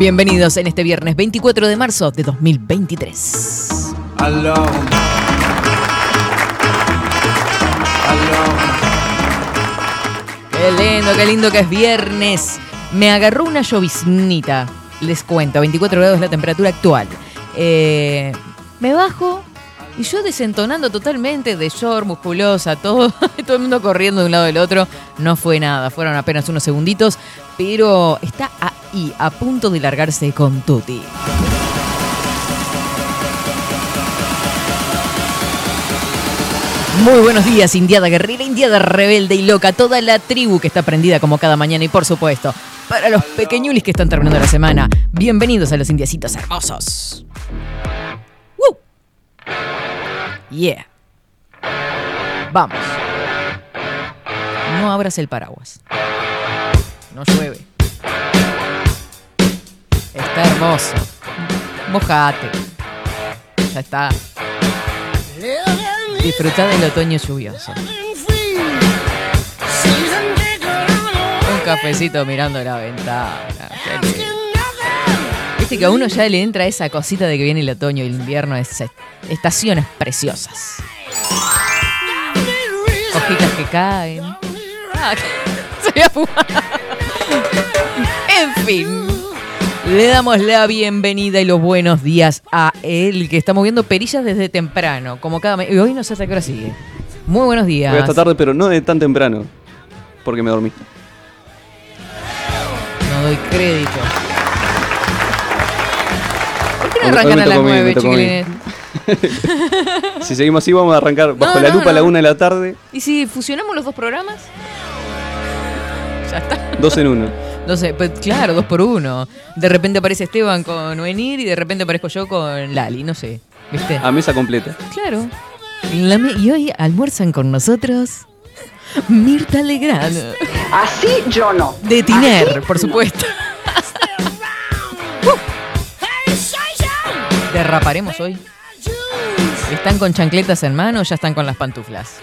Bienvenidos en este viernes 24 de marzo de 2023. Aló. Qué lindo, qué lindo que es viernes. Me agarró una lloviznita, les cuento, 24 grados la temperatura actual. Eh, me bajo y yo desentonando totalmente de short, musculosa, todo, todo el mundo corriendo de un lado del otro. No fue nada, fueron apenas unos segunditos, pero está ahí, a punto de largarse con Tuti. Muy buenos días, Indiada Guerrera, Indiada Rebelde y Loca, toda la tribu que está prendida como cada mañana y por supuesto, para los pequeñulis que están terminando la semana, bienvenidos a los indiecitos hermosos. ¡Woo! Yeah. Vamos. No abras el paraguas. No llueve. Está hermoso. Mojate. Ya está. Disfruta del otoño lluvioso. Un cafecito mirando la ventana. Viste que a uno ya le entra esa cosita de que viene el otoño y el invierno, es estaciones preciosas. Hojitas que caen. Ah, se voy a fumar. En fin. Le damos la bienvenida y los buenos días a él, que está moviendo perillas desde temprano, como cada... me- Y hoy no sé hasta qué hora sigue. Muy buenos días. Voy hasta tarde, pero no de tan temprano. Porque me dormí. No doy crédito. ¿Por qué no arrancan a las a mí. chiquilines? Si seguimos así, vamos a arrancar bajo No, la no, lupa a la no. una de la tarde, ¿Y si fusionamos los dos programas? Ya está. dos en uno. No sé, pues claro, dos por uno. De repente aparece Esteban con Venir y de repente aparezco yo con Lali, no sé. ¿Viste? A mesa completa. Claro. La me- y hoy almuerzan con nosotros Mirta Legrand. Así yo no. De Tiner, por supuesto. Derraparemos hoy. ¿Están con chancletas en mano o ya están con las pantuflas?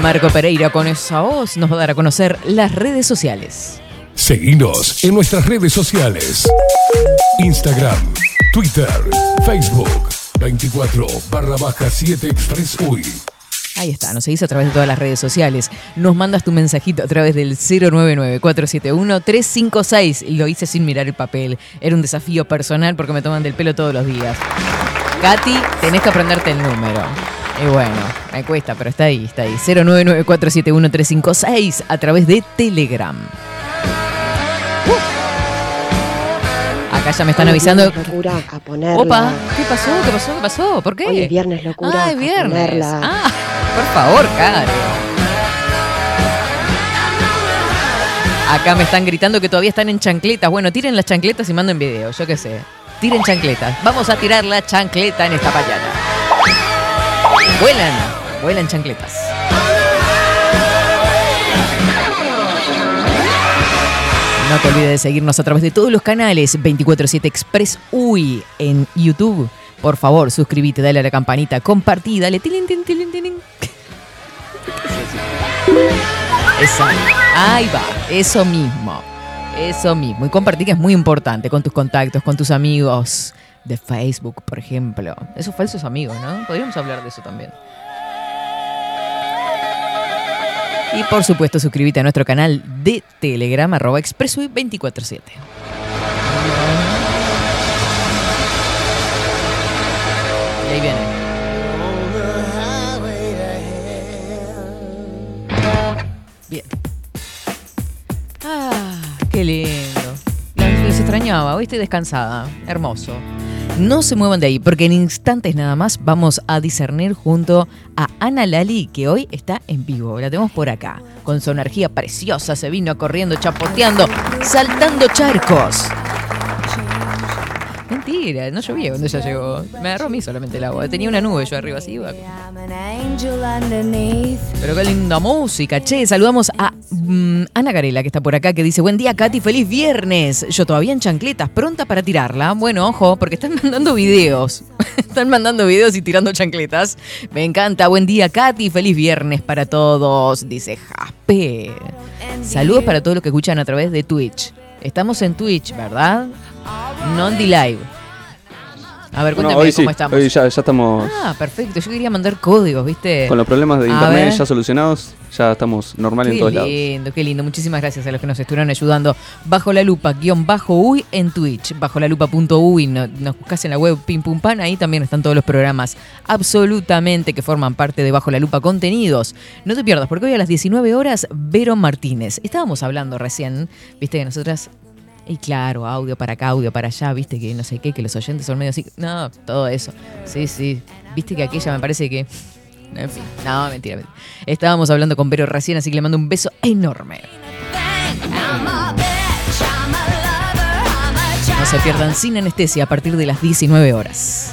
Marco Pereira con esa voz nos va a dar a conocer las redes sociales. Seguinos en nuestras redes sociales. Instagram, Twitter, Facebook, 24 barra baja 7 Express UI. Ahí está, nos seguís a través de todas las redes sociales. Nos mandas tu mensajito a través del 099-471-356. Y lo hice sin mirar el papel. Era un desafío personal porque me toman del pelo todos los días. Katy, tenés que aprenderte el número. Y bueno, me cuesta, pero está ahí, está ahí. 099-471-356 a través de Telegram. Uh. Acá ya me están Hoy avisando. locura a ponerla. Opa, ¿qué pasó? ¿Qué pasó? ¿Qué pasó? ¿Por qué? Hoy es viernes locura Ah, a es viernes. ponerla. Ah, por favor, Caro. Acá me están gritando que todavía están en chancletas. Bueno, tiren las chancletas y manden video, yo qué sé. Tiren chancletas. Vamos a tirar la chancleta en esta mañana. Vuelan, vuelan chancletas. No te olvides de seguirnos a través de todos los canales 247 Express UI en YouTube. Por favor, suscríbete, dale a la campanita, compartí, dale tilín, tilín, tilín. Esa. Ahí va, eso mismo. Eso mismo. Y compartí que es muy importante con tus contactos, con tus amigos de Facebook, por ejemplo. Esos falsos amigos, ¿no? Podríamos hablar de eso también. Y por supuesto, suscríbete a nuestro canal de Telegram, arroba expressui247. Y ahí viene. Bien. Ah, qué lindo. Las- Les extrañaba, hoy estoy descansada. Hermoso. No se muevan de ahí, porque en instantes nada más vamos a discernir junto a Ana Lali, que hoy está en vivo. La tenemos por acá, con su energía preciosa, se vino corriendo, chapoteando, saltando charcos. Mentira, no llovía cuando ella llegó. Me agarró a mí solamente el agua. Tenía una nube yo arriba, así iba. Pero qué linda música. Che, saludamos a mm, Ana Garela, que está por acá, que dice, buen día, Katy, feliz viernes. Yo todavía en chancletas, pronta para tirarla. Bueno, ojo, porque están mandando videos. están mandando videos y tirando chancletas. Me encanta. Buen día, Katy, feliz viernes para todos. Dice Jaspe. Saludos para todos los que escuchan a través de Twitch. Estamos en Twitch, ¿verdad? Non-D Live. A ver, No, cuéntame hoy sí, cómo estamos. hoy ya, ya estamos Ah, perfecto. Yo quería mandar códigos, ¿viste? con los problemas de A internet ver. ya solucionados, ya estamos normal en Qué todos lados. lindo, qué lindo. Muchísimas gracias a los que nos estuvieron ayudando. Bajo la lupa, guion bajo uy en Twitch. Bajo la lupa punto uy. No- nos buscas en la web pim pum pan. Ahí también están todos los programas absolutamente que forman parte de Bajo la lupa contenidos. No te pierdas, porque hoy a las 19 horas, Vero Martínez. Estábamos hablando recién, viste que nosotras. Y claro, audio para acá, audio para allá, viste que no sé qué, que los oyentes son medio así. No, todo eso. Sí, sí. Viste que aquella me parece que. En fin, no, mentira, mentira. Estábamos hablando con Vero recién, así que le mando un beso enorme. No se pierdan sin anestesia a partir de las 19 horas.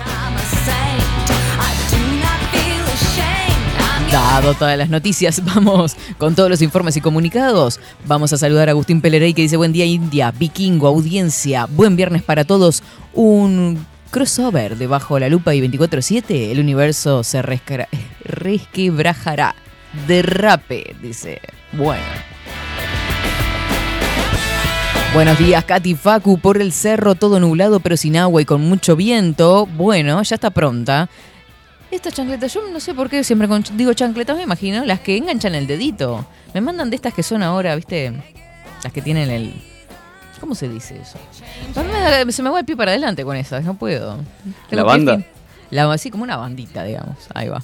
Dado todas las noticias, vamos con todos los informes y comunicados. Vamos a saludar a Agustín Pelerey que dice buen día India, vikingo, audiencia, buen viernes para todos. Un crossover de Bajo la Lupa y 24-7, el universo se resquebrajará. Derrape, dice. Bueno. Buenos días, Katy Facu. Por el cerro, todo nublado, pero sin agua y con mucho viento. Bueno, ya está pronta. Estas chancletas, yo no sé por qué siempre con- digo chancletas, me imagino, las que enganchan el dedito. Me mandan de estas que son ahora, ¿viste? Las que tienen el. ¿Cómo se dice eso? Me se me va el pie para adelante con esas, no puedo. ¿La banda? La, así como una bandita, digamos. Ahí va.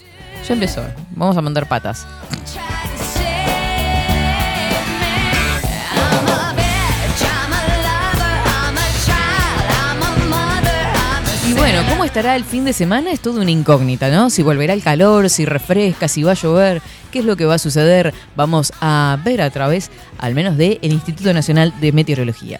Ya empezó. Vamos a mandar patas. Bueno, ¿cómo estará el fin de semana? Es todo una incógnita, ¿no? Si volverá el calor, si refresca, si va a llover, qué es lo que va a suceder, vamos a ver a través, al menos, del Instituto Nacional de Meteorología.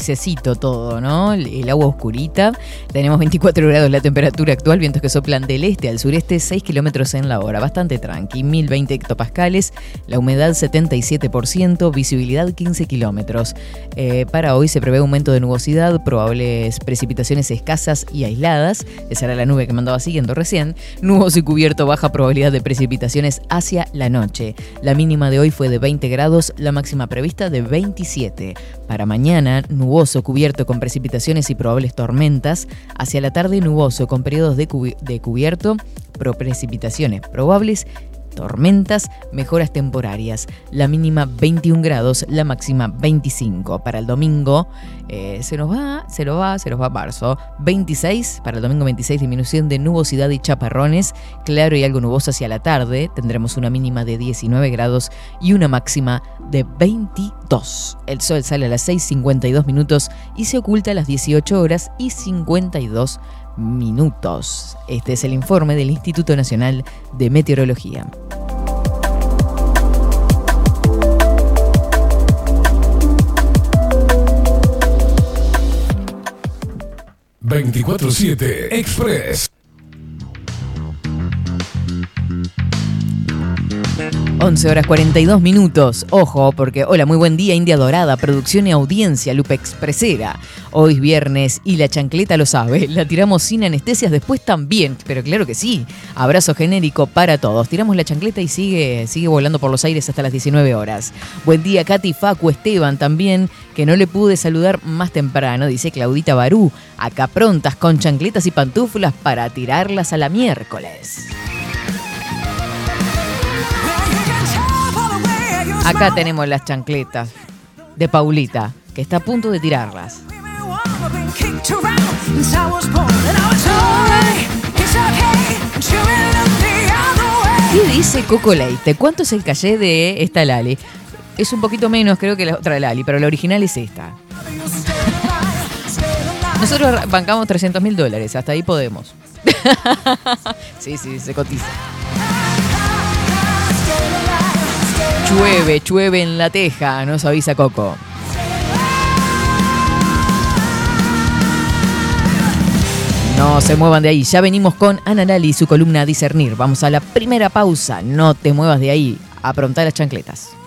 Grisecito todo, ¿no? El, agua oscurita. Tenemos 24 grados la temperatura actual, vientos que soplan del este al sureste, 6 kilómetros en la hora. Bastante tranqui, 1020 hectopascales, la humedad 77%, visibilidad 15 kilómetros. Eh, para hoy se prevé aumento de nubosidad, probables precipitaciones escasas y aisladas. Esa era la nube que me andaba siguiendo recién. Nuboso y cubierto, baja probabilidad de precipitaciones hacia la noche. La mínima de hoy fue de 20 grados, la máxima prevista de 27. Para mañana, nuboso cubierto con precipitaciones y probables tormentas. Hacia la tarde, nuboso con periodos de, cubi- de cubierto, precipitaciones probables tormentas, mejoras temporarias. La mínima 21 grados, la máxima 25. Para el domingo eh, se nos va, se nos va, se nos va marzo. 26, para el domingo 26 disminución de nubosidad y chaparrones. Claro y algo nuboso hacia la tarde. Tendremos una mínima de 19 grados y una máxima de 22. El sol sale a las 6.52 minutos y se oculta a las 18 horas y 52 minutos. Este es el informe del Instituto Nacional de Meteorología. ...24-7 Express. 11 horas 42 minutos. Ojo, porque hola, muy buen día, India Dorada, producción y audiencia, Lupe Expresera. Hoy es viernes y la chancleta lo sabe. La tiramos sin anestesias después también, pero claro que sí. Abrazo genérico para todos. Tiramos la chancleta y sigue, sigue volando por los aires hasta las 19 horas. Buen día, Katy Facu Esteban también, que no le pude saludar más temprano, dice Claudita Barú. Acá prontas con chancletas y pantuflas para tirarlas a la miércoles. Acá tenemos las chancletas de Paulita, que está a punto de tirarlas. ¿Qué dice Coco Leite? ¿Cuánto es el calle de esta Lali? Es un poquito menos, creo que la otra Lali, pero la original es esta. Nosotros bancamos 300 mil dólares, hasta ahí podemos. sí, sí, se cotiza. Llueve, llueve en la teja, nos avisa Coco. No se muevan de ahí, ya venimos con Ana Lali y su columna Discernir. Vamos a la primera pausa, no te muevas de ahí, aprontar las chancletas.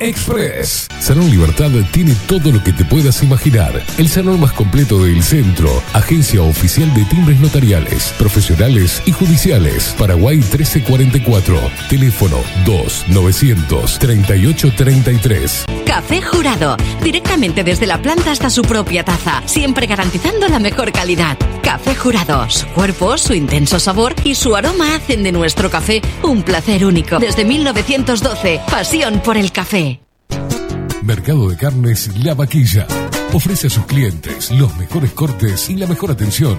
Express. Salón Libertad tiene todo lo que te puedas imaginar. El salón más completo del centro. Agencia oficial de timbres notariales, profesionales y judiciales. Paraguay 1344. Teléfono 2 900 3833. Café Jurado. Directamente desde la planta hasta su propia taza. Siempre garantizando la mejor calidad. Café Jurado. Su cuerpo, su intenso sabor y su aroma hacen de nuestro café un placer único. Desde 1912. Pasión por el café. Mercado de Carnes La Vaquilla. Ofrece a sus clientes los mejores cortes y la mejor atención.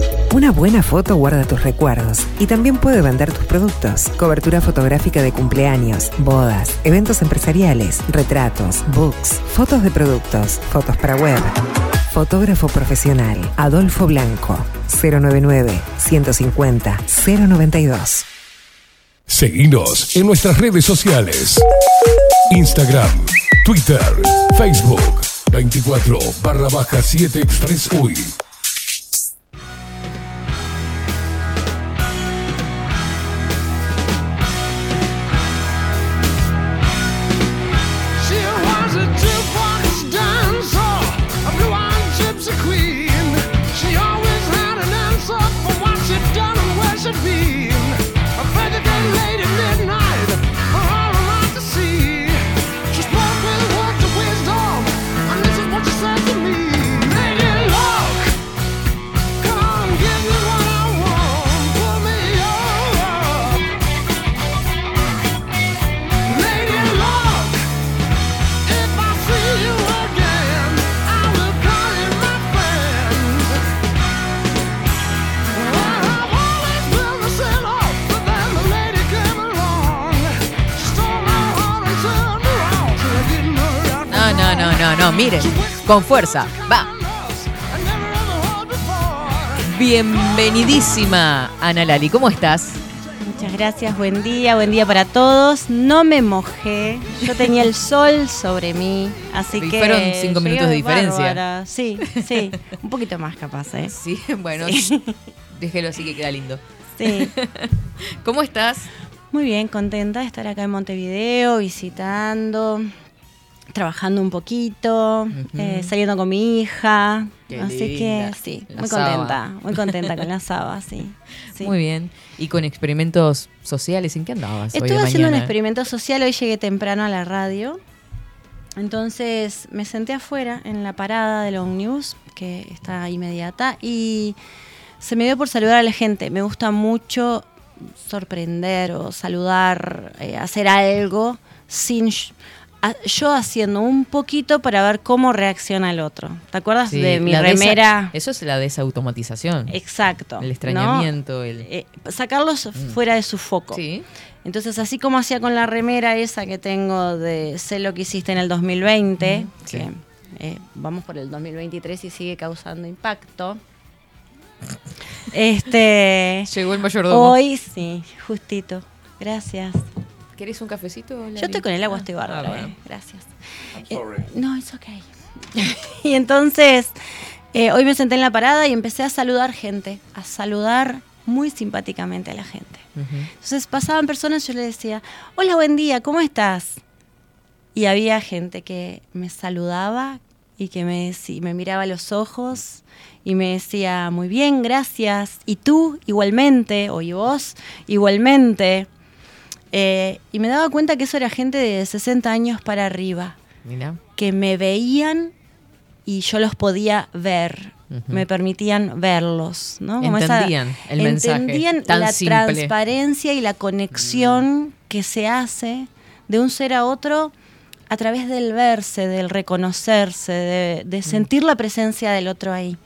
Una buena foto guarda tus recuerdos y también puede vender tus productos. Cobertura fotográfica de cumpleaños, bodas, eventos empresariales, retratos, books, fotos de productos, fotos para web. Fotógrafo profesional, Adolfo Blanco, 099 150 092. Seguinos en nuestras redes sociales. Instagram, Twitter, Facebook, 24 barra baja 7 Express UI. Miren, con fuerza, va. Bienvenidísima, Ana Lali, ¿cómo estás? Muchas gracias, buen día, buen día para todos. No me mojé, yo tenía el sol sobre mí, así Y que... fueron cinco minutos de diferencia. bárbara. Sí, sí, un poquito más capaz, ¿eh? Sí, bueno, Sí. déjelo así que queda lindo. Sí, ¿Cómo estás? muy bien, contenta de estar acá en Montevideo, visitando, trabajando un poquito, eh, saliendo con mi hija, Qué así linda, que sí, la muy Saba. contenta, muy contenta con la Saba, sí. sí. Muy bien. ¿Y con experimentos sociales? ¿En qué andabas? hoy de Estuve haciendo un experimento social, hoy llegué temprano a la radio. Entonces me senté afuera en la parada del ómnibus, que está inmediata, y se me dio por saludar a la gente. Me gusta mucho sorprender o saludar, eh, hacer algo sin a- yo haciendo un poquito para ver cómo reacciona el otro. ¿Te acuerdas Sí, de mi desa- remera? Eso es la desautomatización. Exacto. El ¿no? extrañamiento, el- Eh, sacarlos fuera de su foco. Sí. Entonces, así como hacía con la remera esa que tengo de sé lo que hiciste en el 2020, sí. que eh, vamos por el 2023 y sigue causando impacto, Este. Llegó el mayordomo. Hoy sí, justito. Gracias. ¿Querés un cafecito? Yo estoy con el agua, Ah, estoy bárbara. ah, bueno. eh. Gracias. Eh, no, it's okay. y entonces, eh, hoy me senté en la parada y empecé a saludar gente, a saludar muy simpáticamente a la gente. Entonces pasaban personas, yo le decía, hola, buen día, ¿cómo estás? Y había gente que me saludaba y que me, decí- me miraba a los ojos y me decía, muy bien, gracias. Y tú igualmente, o y vos igualmente. Eh, y me daba cuenta que eso era gente de 60 años para arriba, Mira. que me veían y yo los podía ver. Me permitían verlos, ¿no? Entendían el mensaje entendían tan la simple. transparencia y la conexión que se hace de un ser a otro a través del verse, del reconocerse, de, de sentir la presencia del otro ahí.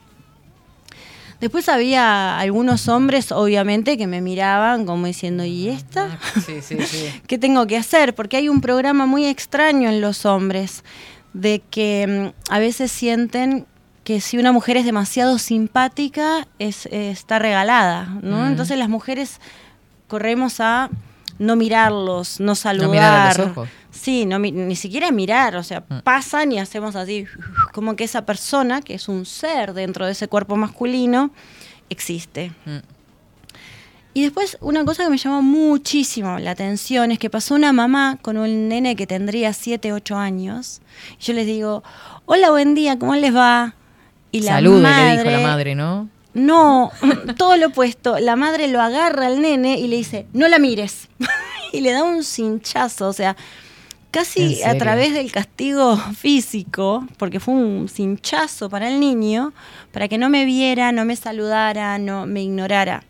Después había algunos hombres, obviamente, que me miraban como diciendo, ¿y esta? Sí, sí, sí. ¿Qué tengo que hacer? Porque hay un programa muy extraño en los hombres, de que mm, a veces sienten que si una mujer es demasiado simpática, es, eh, está regalada, ¿no? Mm. Entonces las mujeres corremos a no mirarlos, no saludar. mirar a los ojos. Sí, no, ni siquiera mirar, o sea, Mm. pasan y hacemos así, como que esa persona, que es un ser dentro de ese cuerpo masculino, existe. Mm. Y después una cosa que me llamó muchísimo la atención es que pasó una mamá con un nene que tendría 7, 8 años. Y yo les digo, hola, buen día, ¿cómo les va? Y la Salude, madre, le dijo la madre, ¿no? No, todo lo opuesto. La madre lo agarra al nene y le dice, no la mires. y le da un cinchazo, o sea, ¿En casi a través del castigo físico, porque fue un cinchazo para el niño, para que no me viera, no me saludara, no me ignorara.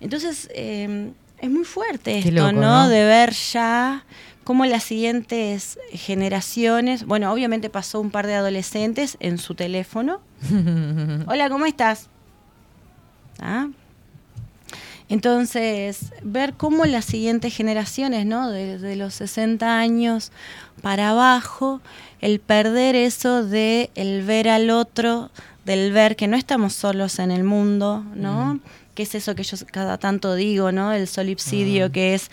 Entonces, eh, es muy fuerte esto, loco, ¿no? ¿no? De ver ya cómo las siguientes generaciones, bueno, obviamente pasó un par de adolescentes en su teléfono. Hola, ¿cómo estás? ¿Ah? Entonces, ver cómo las siguientes generaciones, ¿no? Desde los 60 años para abajo, el perder eso de el ver al otro, del ver que no estamos solos en el mundo, ¿no? Que es eso que yo cada tanto digo, ¿no? El solipsidio, que es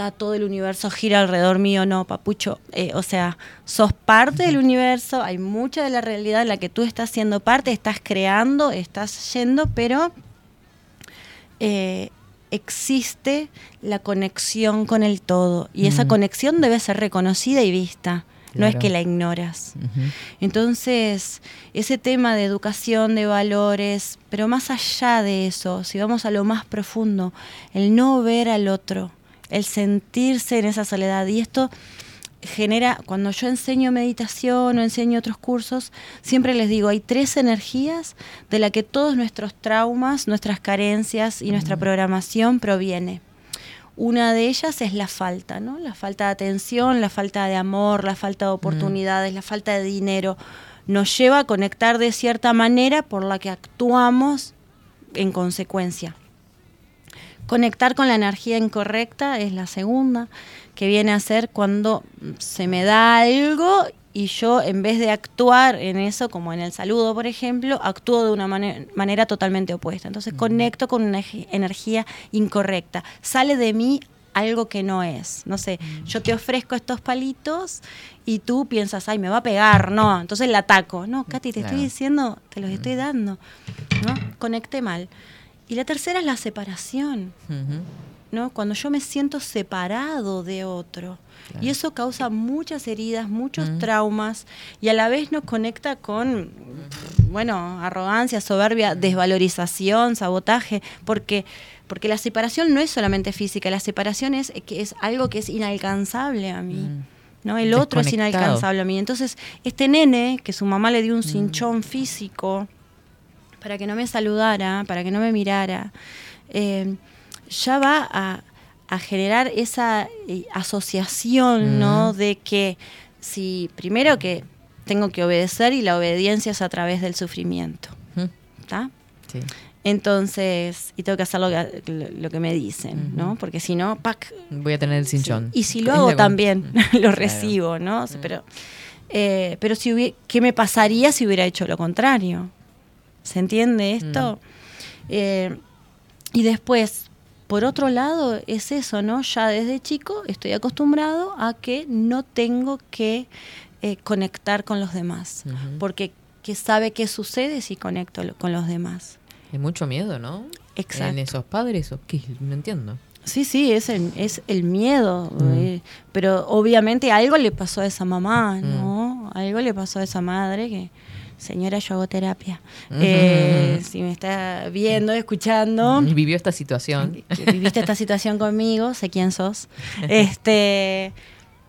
está todo el universo gira alrededor mío, no, papucho. Eh, o sea, sos parte del universo, hay mucha de la realidad en la que tú estás siendo parte, estás creando, estás yendo, pero eh, existe la conexión con el todo. Y esa conexión debe ser reconocida y vista. No es que la ignoras. Entonces, ese tema de educación, de valores, pero más allá de eso, si vamos a lo más profundo, el no ver al otro, el sentirse en esa soledad. Y esto genera, cuando yo enseño meditación o enseño otros cursos, siempre les digo, hay tres energías de la que todos nuestros traumas, nuestras carencias y nuestra programación proviene. Una de ellas es la falta, ¿no? La falta de atención, la falta de amor, la falta de oportunidades, la falta de dinero. Nos lleva a conectar de cierta manera por la que actuamos en consecuencia. Conectar con la energía incorrecta es la segunda, que viene a ser cuando se me da algo y yo en vez de actuar en eso, como en el saludo, por ejemplo, actúo de una mane- manera totalmente opuesta. Entonces conecto con una energía incorrecta. Sale de mí algo que no es. No sé, yo te ofrezco estos palitos y tú piensas, ay, me va a pegar, no. Entonces la ataco. No, Katy, te Claro. estoy diciendo, te los estoy dando. ¿no? Conecté mal. Y la tercera es la separación. ¿no? Cuando yo me siento separado de otro. Y eso causa muchas heridas, muchos traumas y a la vez nos conecta con, bueno, arrogancia, soberbia, desvalorización, sabotaje, porque, porque la separación no es solamente física, la separación es, que es algo que es inalcanzable a mí. Mm. ¿no? El otro es inalcanzable a mí. Entonces, este nene, que su mamá le dio un cinchón físico para que no me saludara, para que no me mirara, eh, ya va a, a generar esa eh, asociación, ¿no? De que si primero que tengo que obedecer y la obediencia es a través del sufrimiento. ¿está? Sí. Entonces, y tengo que hacer lo que, lo- que me dicen, ¿no? Porque si no, ¡pac! Voy a tener el cinchón. Y si lo hago también, lo Claro. recibo, ¿no? O sea, Pero, eh, pero si hubie- ¿qué me pasaría si hubiera hecho lo contrario? ¿Se entiende esto? Mm. Eh, y después, por otro lado, es eso, ¿no? Ya desde chico estoy acostumbrado a que no tengo que eh, conectar con los demás, porque que sabe qué sucede si conecto con los demás. Hay mucho miedo, ¿no? Exacto. En esos padres, ¿o qué? No entiendo. Sí, sí, es el, es el miedo. Mm. eh, pero obviamente algo le pasó a esa mamá, ¿no? Algo le pasó a esa madre que, señora, yo hago terapia. Eh, si me está viendo, escuchando, Y vivió esta situación. viviste esta situación conmigo, sé quién sos. Este,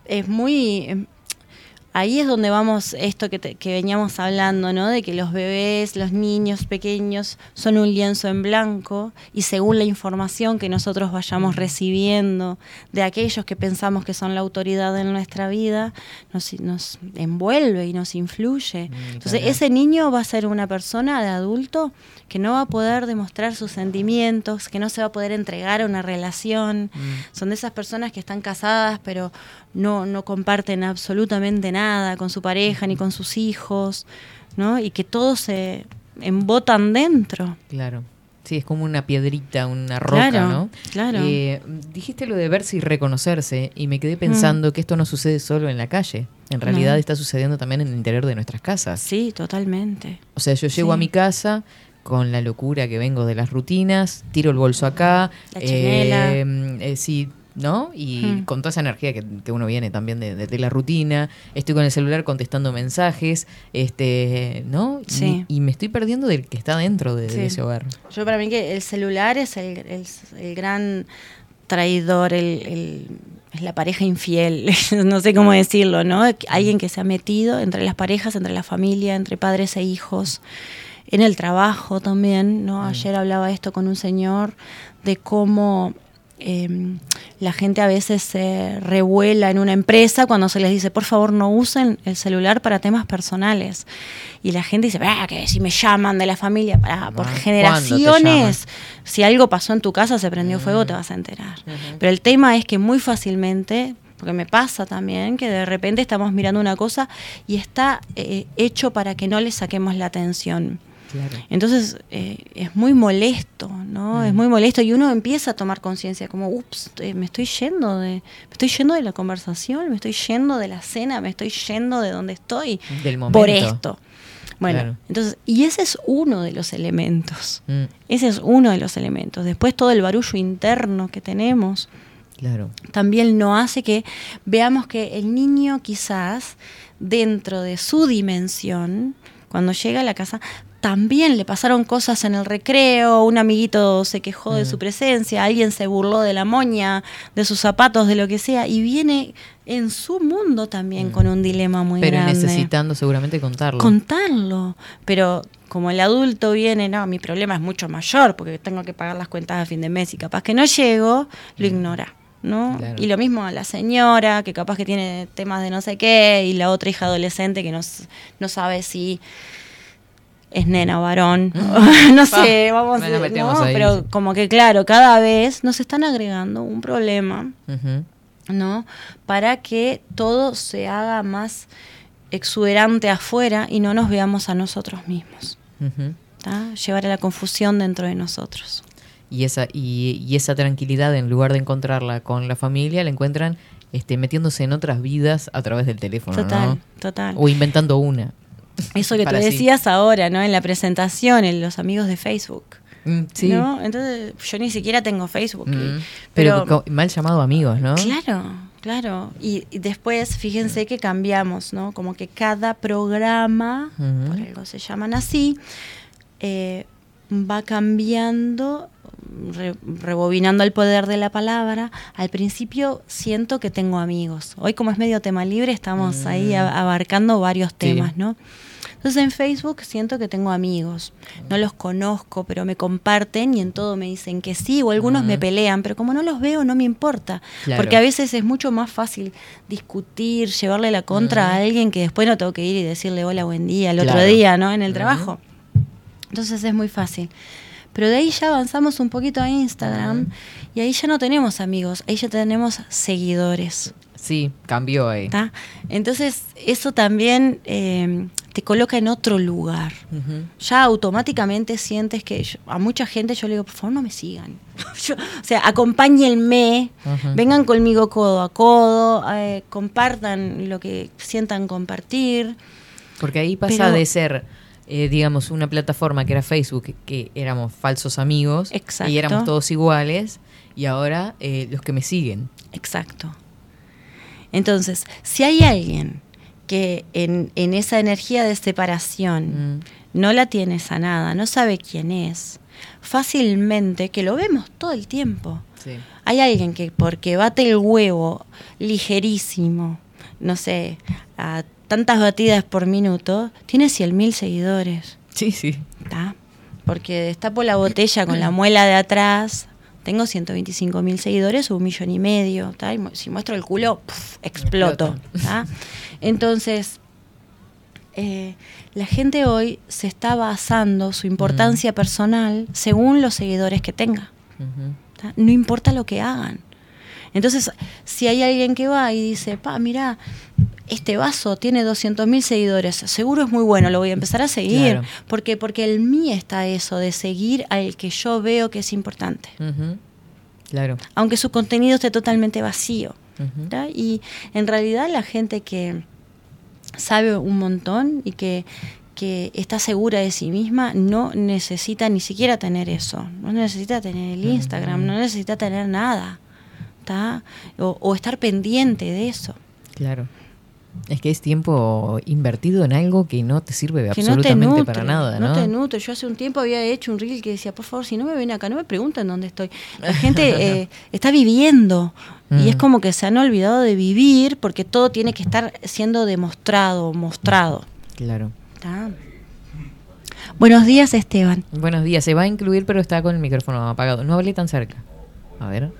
es muy... Ahí es donde vamos, esto que, te- que veníamos hablando, ¿no? De que los bebés, los niños pequeños son un lienzo en blanco y según la información que nosotros vayamos recibiendo de aquellos que pensamos que son la autoridad en nuestra vida, nos, nos envuelve y nos influye. Entonces, claro. ese niño va a ser una persona de adulto que no va a poder demostrar sus sentimientos, que no se va a poder entregar a una relación. Son de esas personas que están casadas pero no, no comparten absolutamente nada con su pareja ni con sus hijos, ¿no? Y que todos se embotan dentro. Claro. Sí, es como una piedrita, una roca, Claro, ¿no? claro. Eh, dijiste lo de verse y reconocerse y me quedé pensando que esto no sucede solo en la calle. En realidad No. está sucediendo también en el interior de nuestras casas. Sí, totalmente. O sea, yo llego Sí. a mi casa con la locura que vengo de las rutinas, tiro el bolso acá, La eh, eh, sí, ¿no? Y Mm. con toda esa energía que, que uno viene también de, de- de la rutina, estoy con el celular contestando mensajes, este, ¿no? Y- Sí. Y, me estoy perdiendo del que está dentro de, ese hogar. Yo para mí que el celular es el, el- el gran traidor, el, el- es la pareja infiel, no sé cómo decirlo, ¿no? Alguien que se ha metido entre las parejas, entre la familia, entre padres e hijos, en el trabajo también, ¿no? Ayer hablaba esto con un señor de cómo eh, la gente a veces se revuela en una empresa cuando se les dice, por favor, no usen el celular para temas personales. Y la gente dice, ah, que si me llaman de la familia, para, por Ah, ¿cuándo te generaciones, si algo pasó en tu casa, se prendió fuego, te vas a enterar. Pero el tema es que muy fácilmente, porque me pasa también, que de repente estamos mirando una cosa y está eh, hecho para que no le saquemos la atención. Claro. Entonces eh, es muy molesto, ¿no? Es muy molesto y uno empieza a tomar conciencia como, ups, eh, me estoy yendo de, me estoy yendo de la conversación, me estoy yendo de la cena, me estoy yendo de donde estoy Del momento. por esto. Bueno, Claro. entonces, y ese es uno de los elementos. Mm, Ese es uno de los elementos. Después todo el barullo interno que tenemos claro. también no hace que veamos que el niño quizás dentro de su dimensión, cuando llega a la casa, también le pasaron cosas en el recreo, un amiguito se quejó de su presencia, alguien se burló de la moña, de sus zapatos, de lo que sea, y viene en su mundo también con un dilema muy Pero grande necesitando seguramente contarlo. contarlo. Pero como el adulto viene, no, mi problema es mucho mayor porque tengo que pagar las cuentas a fin de mes y capaz que no llego, lo ignora. ¿no? Claro. Y lo mismo a la señora, que capaz que tiene temas de no sé qué, y la otra hija adolescente que no, no sabe si es nena o varón. no sé, vamos a ¿no? ahí. Pero como que claro, cada vez nos están agregando un problema. ¿no? Para que todo se haga más exuberante afuera y no nos veamos a nosotros mismos. Llevar a la confusión dentro de nosotros. Y esa, y, y esa tranquilidad, en lugar de encontrarla con la familia, la encuentran este, metiéndose en otras vidas a través del teléfono, Total, ¿no? total. O inventando una. Eso que tú sí. decías ahora, ¿no? En la presentación, en los amigos de Facebook. Mm, sí. ¿no? Entonces, yo ni siquiera tengo Facebook. y- Mm. Pero, mal llamado amigos, ¿no? Claro, claro. Y, y después, fíjense que cambiamos, ¿no? Como que cada programa, por algo se llaman así, eh, va cambiando, re- rebobinando el poder de la palabra. Al principio siento que tengo amigos. Hoy como es medio tema libre, estamos ahí a- abarcando varios Sí. temas, ¿no? Entonces en Facebook siento que tengo amigos. No los conozco, pero me comparten y en todo me dicen que sí, o algunos me pelean, pero como no los veo no me importa. Claro. Porque a veces es mucho más fácil discutir, llevarle la contra a alguien que después no tengo que ir y decirle hola, buen día, el otro día, ¿no? En el trabajo. Entonces es muy fácil. Pero de ahí ya avanzamos un poquito a Instagram y ahí ya no tenemos amigos, ahí ya tenemos seguidores. Sí, cambió ahí. Entonces, eso también eh, te coloca en otro lugar. Ya automáticamente sientes que yo- a mucha gente yo le digo, por favor no me sigan. Yo- o sea, acompáñenme, vengan conmigo codo a codo, eh, compartan lo que sientan compartir. Porque ahí pasa Pero- de ser, eh, digamos, una plataforma que era Facebook, que éramos falsos amigos Exacto. y éramos todos iguales, y ahora eh, los que me siguen. Exacto. Entonces, si hay alguien que en, en esa energía de separación Mm. no la tiene sanada, no sabe quién es, fácilmente, que lo vemos todo el tiempo, Sí. hay alguien que porque bate el huevo ligerísimo, no sé, a tantas batidas por minuto, tiene 100.000 seguidores. Sí, sí. Porque destapo la botella con la muela de atrás, tengo 125 mil seguidores o un millón y medio, ¿tá? Y si muestro el culo, puf, exploto. ¿tá? Entonces, eh, la gente hoy se está basando su importancia personal según los seguidores que tenga. No importa lo que hagan. Entonces, si hay alguien que va y dice, pa, mira, este vaso tiene 200 mil seguidores, seguro es muy bueno, lo voy a empezar a seguir. Claro. Porque, porque el mí está eso, de seguir al que yo veo que es importante. Claro. Aunque su contenido esté totalmente vacío. Y en realidad la gente que sabe un montón y que, que está segura de sí misma no necesita ni siquiera tener eso. No necesita tener el Instagram, no necesita tener nada. ¿Tá? O, o estar pendiente de eso. Claro. Es que es tiempo invertido en algo que no te sirve Que no te absolutamente nutre, para nada, ¿no? te nutre. Yo hace un tiempo había hecho un reel que decía, por favor, si no me ven acá, no me pregunten dónde estoy. La gente eh, está viviendo y es Mm. como que se han olvidado de vivir porque todo tiene que estar siendo demostrado, mostrado. Claro. ¿tá? Buenos días, Esteban. Buenos días. Se va a incluir, pero está con el micrófono apagado. No hablé tan cerca. A ver.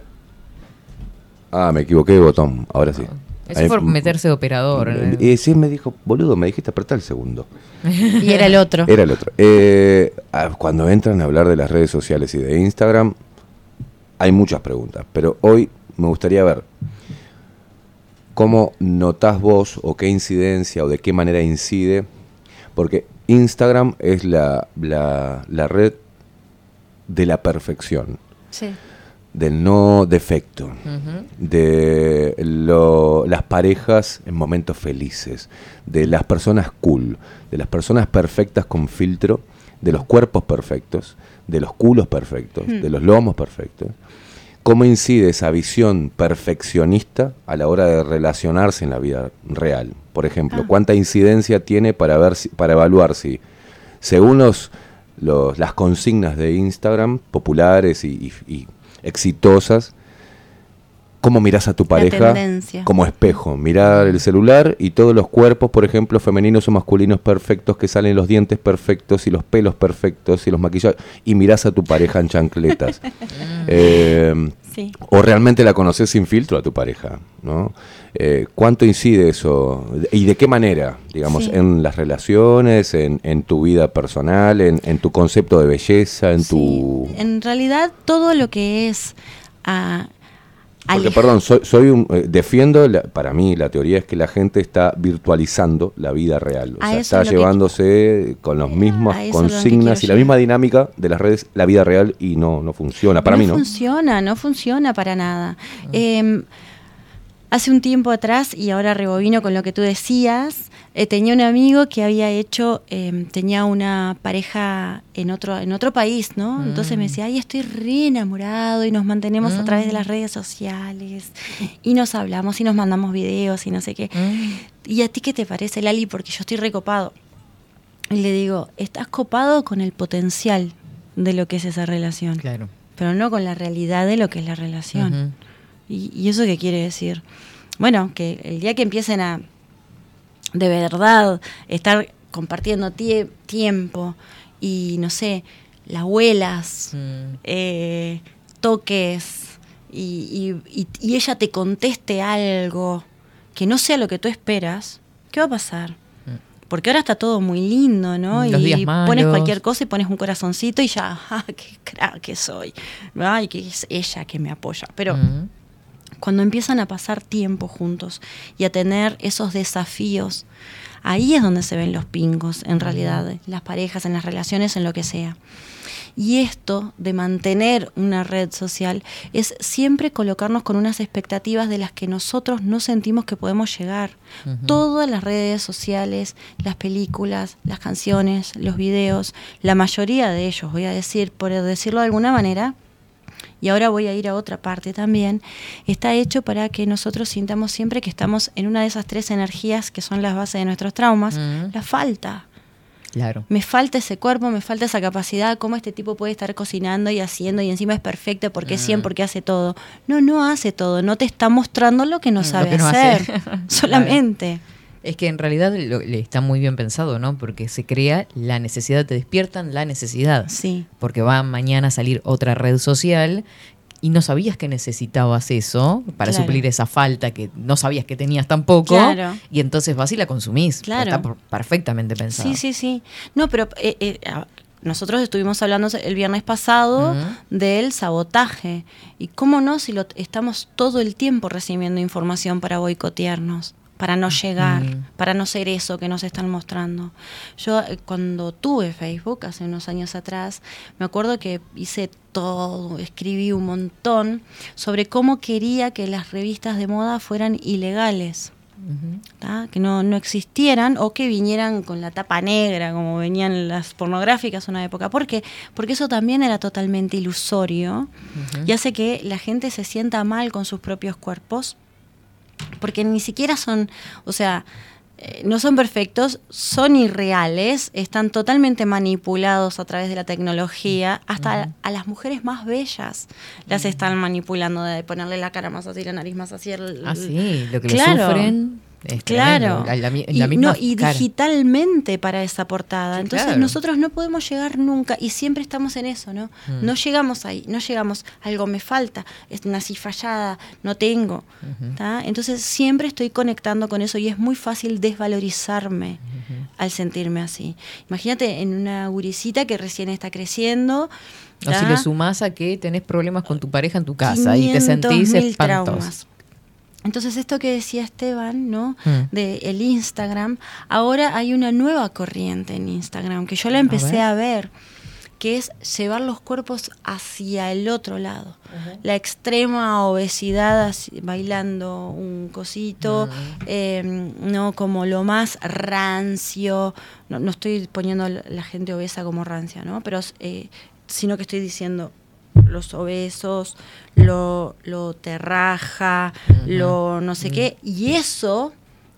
Ah, me equivoqué de botón, ahora sí. Eso Ahí- por meterse de operador. Eh, eh, sí, me dijo, boludo, me dijiste apretar el segundo. Y era el otro. Era el otro. Eh, ah, cuando entran a hablar de las redes sociales y de Instagram, hay muchas preguntas, pero hoy me gustaría ver cómo notás vos o qué incidencia o de qué manera incide, porque Instagram es la, la, la red de la perfección, Sí. Del no defecto de lo- las parejas en momentos felices, de las personas cool, de las personas perfectas con filtro, de los cuerpos perfectos, de los culos perfectos, Hmm. de los lomos perfectos. ¿Cómo incide esa visión perfeccionista a la hora de relacionarse en la vida real? Por ejemplo, Ah. ¿cuánta incidencia tiene para ver si- para evaluar si según los, los- las consignas de Instagram populares y, y- y exitosas, cómo mirás a tu pareja como espejo. Mirar el celular y todos los cuerpos, por ejemplo, femeninos o masculinos perfectos, que salen los dientes perfectos y los pelos perfectos y los maquillajes, y mirás a tu pareja en chancletas. Eh, Sí. o realmente la conoces sin filtro a tu pareja, ¿no? Eh, ¿Cuánto incide eso? ¿Y de qué manera? Digamos, Sí. en las relaciones, en, en tu vida personal, en, en tu concepto de belleza, en Sí. tu... En realidad, todo lo que es. ah, Porque, perdón, soy, soy un, eh, defiendo, la- para mí la teoría es que la gente está virtualizando la vida real. O sea, está es lo que- llevándose con las mismas lo que consignas y la misma dinámica de las redes, la vida real, y no, no funciona. Para no mí no. funciona, no funciona para nada. Eh, hace un tiempo atrás, y ahora rebobino con lo que tú decías, eh, tenía un amigo que había hecho, eh, tenía una pareja en otro, en otro país, ¿no? Entonces me decía, ay, estoy re enamorado y nos mantenemos a través de las redes sociales y nos hablamos y nos mandamos videos y no sé qué. Mm. ¿Y a ti qué te parece, Lali? Porque yo estoy recopado. Y le digo, estás copado con el potencial de lo que es esa relación Claro. pero no con la realidad de lo que es la relación. ¿Y, y eso qué quiere decir? Bueno, que el día que empiecen a de verdad estar compartiendo tie- tiempo y no sé, las abuelas, Mm. eh, toques y, y- y- y ella te conteste algo que no sea lo que tú esperas, ¿qué va a pasar? Porque ahora está todo muy lindo, ¿no? Mm, los y pones cualquier cosa y pones un corazoncito y ya, ¡ah, qué crack que soy! Ay, que es ella que me apoya. Pero Mm. Cuando empiezan a pasar tiempo juntos y a tener esos desafíos, Ahí es donde se ven los pingos, en realidad, en las parejas, en las relaciones, en lo que sea. Y esto de mantener una red social es siempre colocarnos con unas expectativas de las que nosotros no sentimos que podemos llegar. Todas las redes sociales, las películas, las canciones, los videos, la mayoría de ellos, voy a decir, por decirlo de alguna manera, y ahora voy a ir a otra parte también, está hecho para que nosotros sintamos siempre que estamos en una de esas tres energías que son las bases de nuestros traumas, Mm. la falta. Claro. Me falta ese cuerpo, me falta esa capacidad, cómo este tipo puede estar cocinando y haciendo y encima es perfecto porque es 100, porque hace todo. No, no hace todo, no te está mostrando lo que no Mm, sabe lo que no hacer, hace. solamente. Es que en realidad lo- le está muy bien pensado, ¿no? Porque se crea la necesidad, te despiertan la necesidad. Sí. Porque va mañana a salir otra red social y no sabías que necesitabas eso para Claro. suplir esa falta que no sabías que tenías tampoco. Claro. Y entonces vas y la consumís. Claro. Está per- perfectamente pensado. Sí, sí, sí. No, pero eh, eh, nosotros estuvimos hablando el viernes pasado del sabotaje. Y cómo no si lo estamos todo el tiempo recibiendo información para boicotearnos, para no llegar, para no ser eso que nos están mostrando. Yo eh, cuando tuve Facebook hace unos años atrás, me acuerdo que hice todo, escribí un montón sobre cómo quería que las revistas de moda fueran ilegales. Que no, no existieran o que vinieran con la tapa negra como venían las pornográficas una época. ¿Por qué? Porque eso también era totalmente ilusorio Ujú. y hace que la gente se sienta mal con sus propios cuerpos porque ni siquiera son, o sea, eh, no son perfectos, son irreales, están totalmente manipulados a través de la tecnología, hasta a las mujeres más bellas las están manipulando de ponerle la cara más así, la nariz más así. el- Ah, sí, lo que le Claro. sufren es Claro. tremendo. La, la mi- y, la misma no, y cara. digitalmente para esa portada. Sí, Entonces claro. nosotros no podemos llegar nunca y siempre estamos en eso, ¿no? Mm. No llegamos ahí, no llegamos, algo me falta, es nací fallada, no tengo. ¿tá? Entonces siempre estoy conectando con eso y es muy fácil desvalorizarme al sentirme así. Imagínate en una guricita que recién está creciendo. O si le sumás a que tenés problemas con tu pareja en tu casa y te 500.000 sentís espantoso. traumas. Entonces esto que decía Esteban, ¿no? Mm. De el Instagram, ahora hay una nueva corriente en Instagram que yo la empecé ver. a ver, que es llevar los cuerpos hacia el otro lado. La extrema obesidad así, bailando un cosito, eh, no como lo más rancio, no, no estoy poniendo la la gente obesa como rancia, ¿no? Pero eh, sino que estoy diciendo los obesos, lo, lo terraja, lo no sé qué, y eso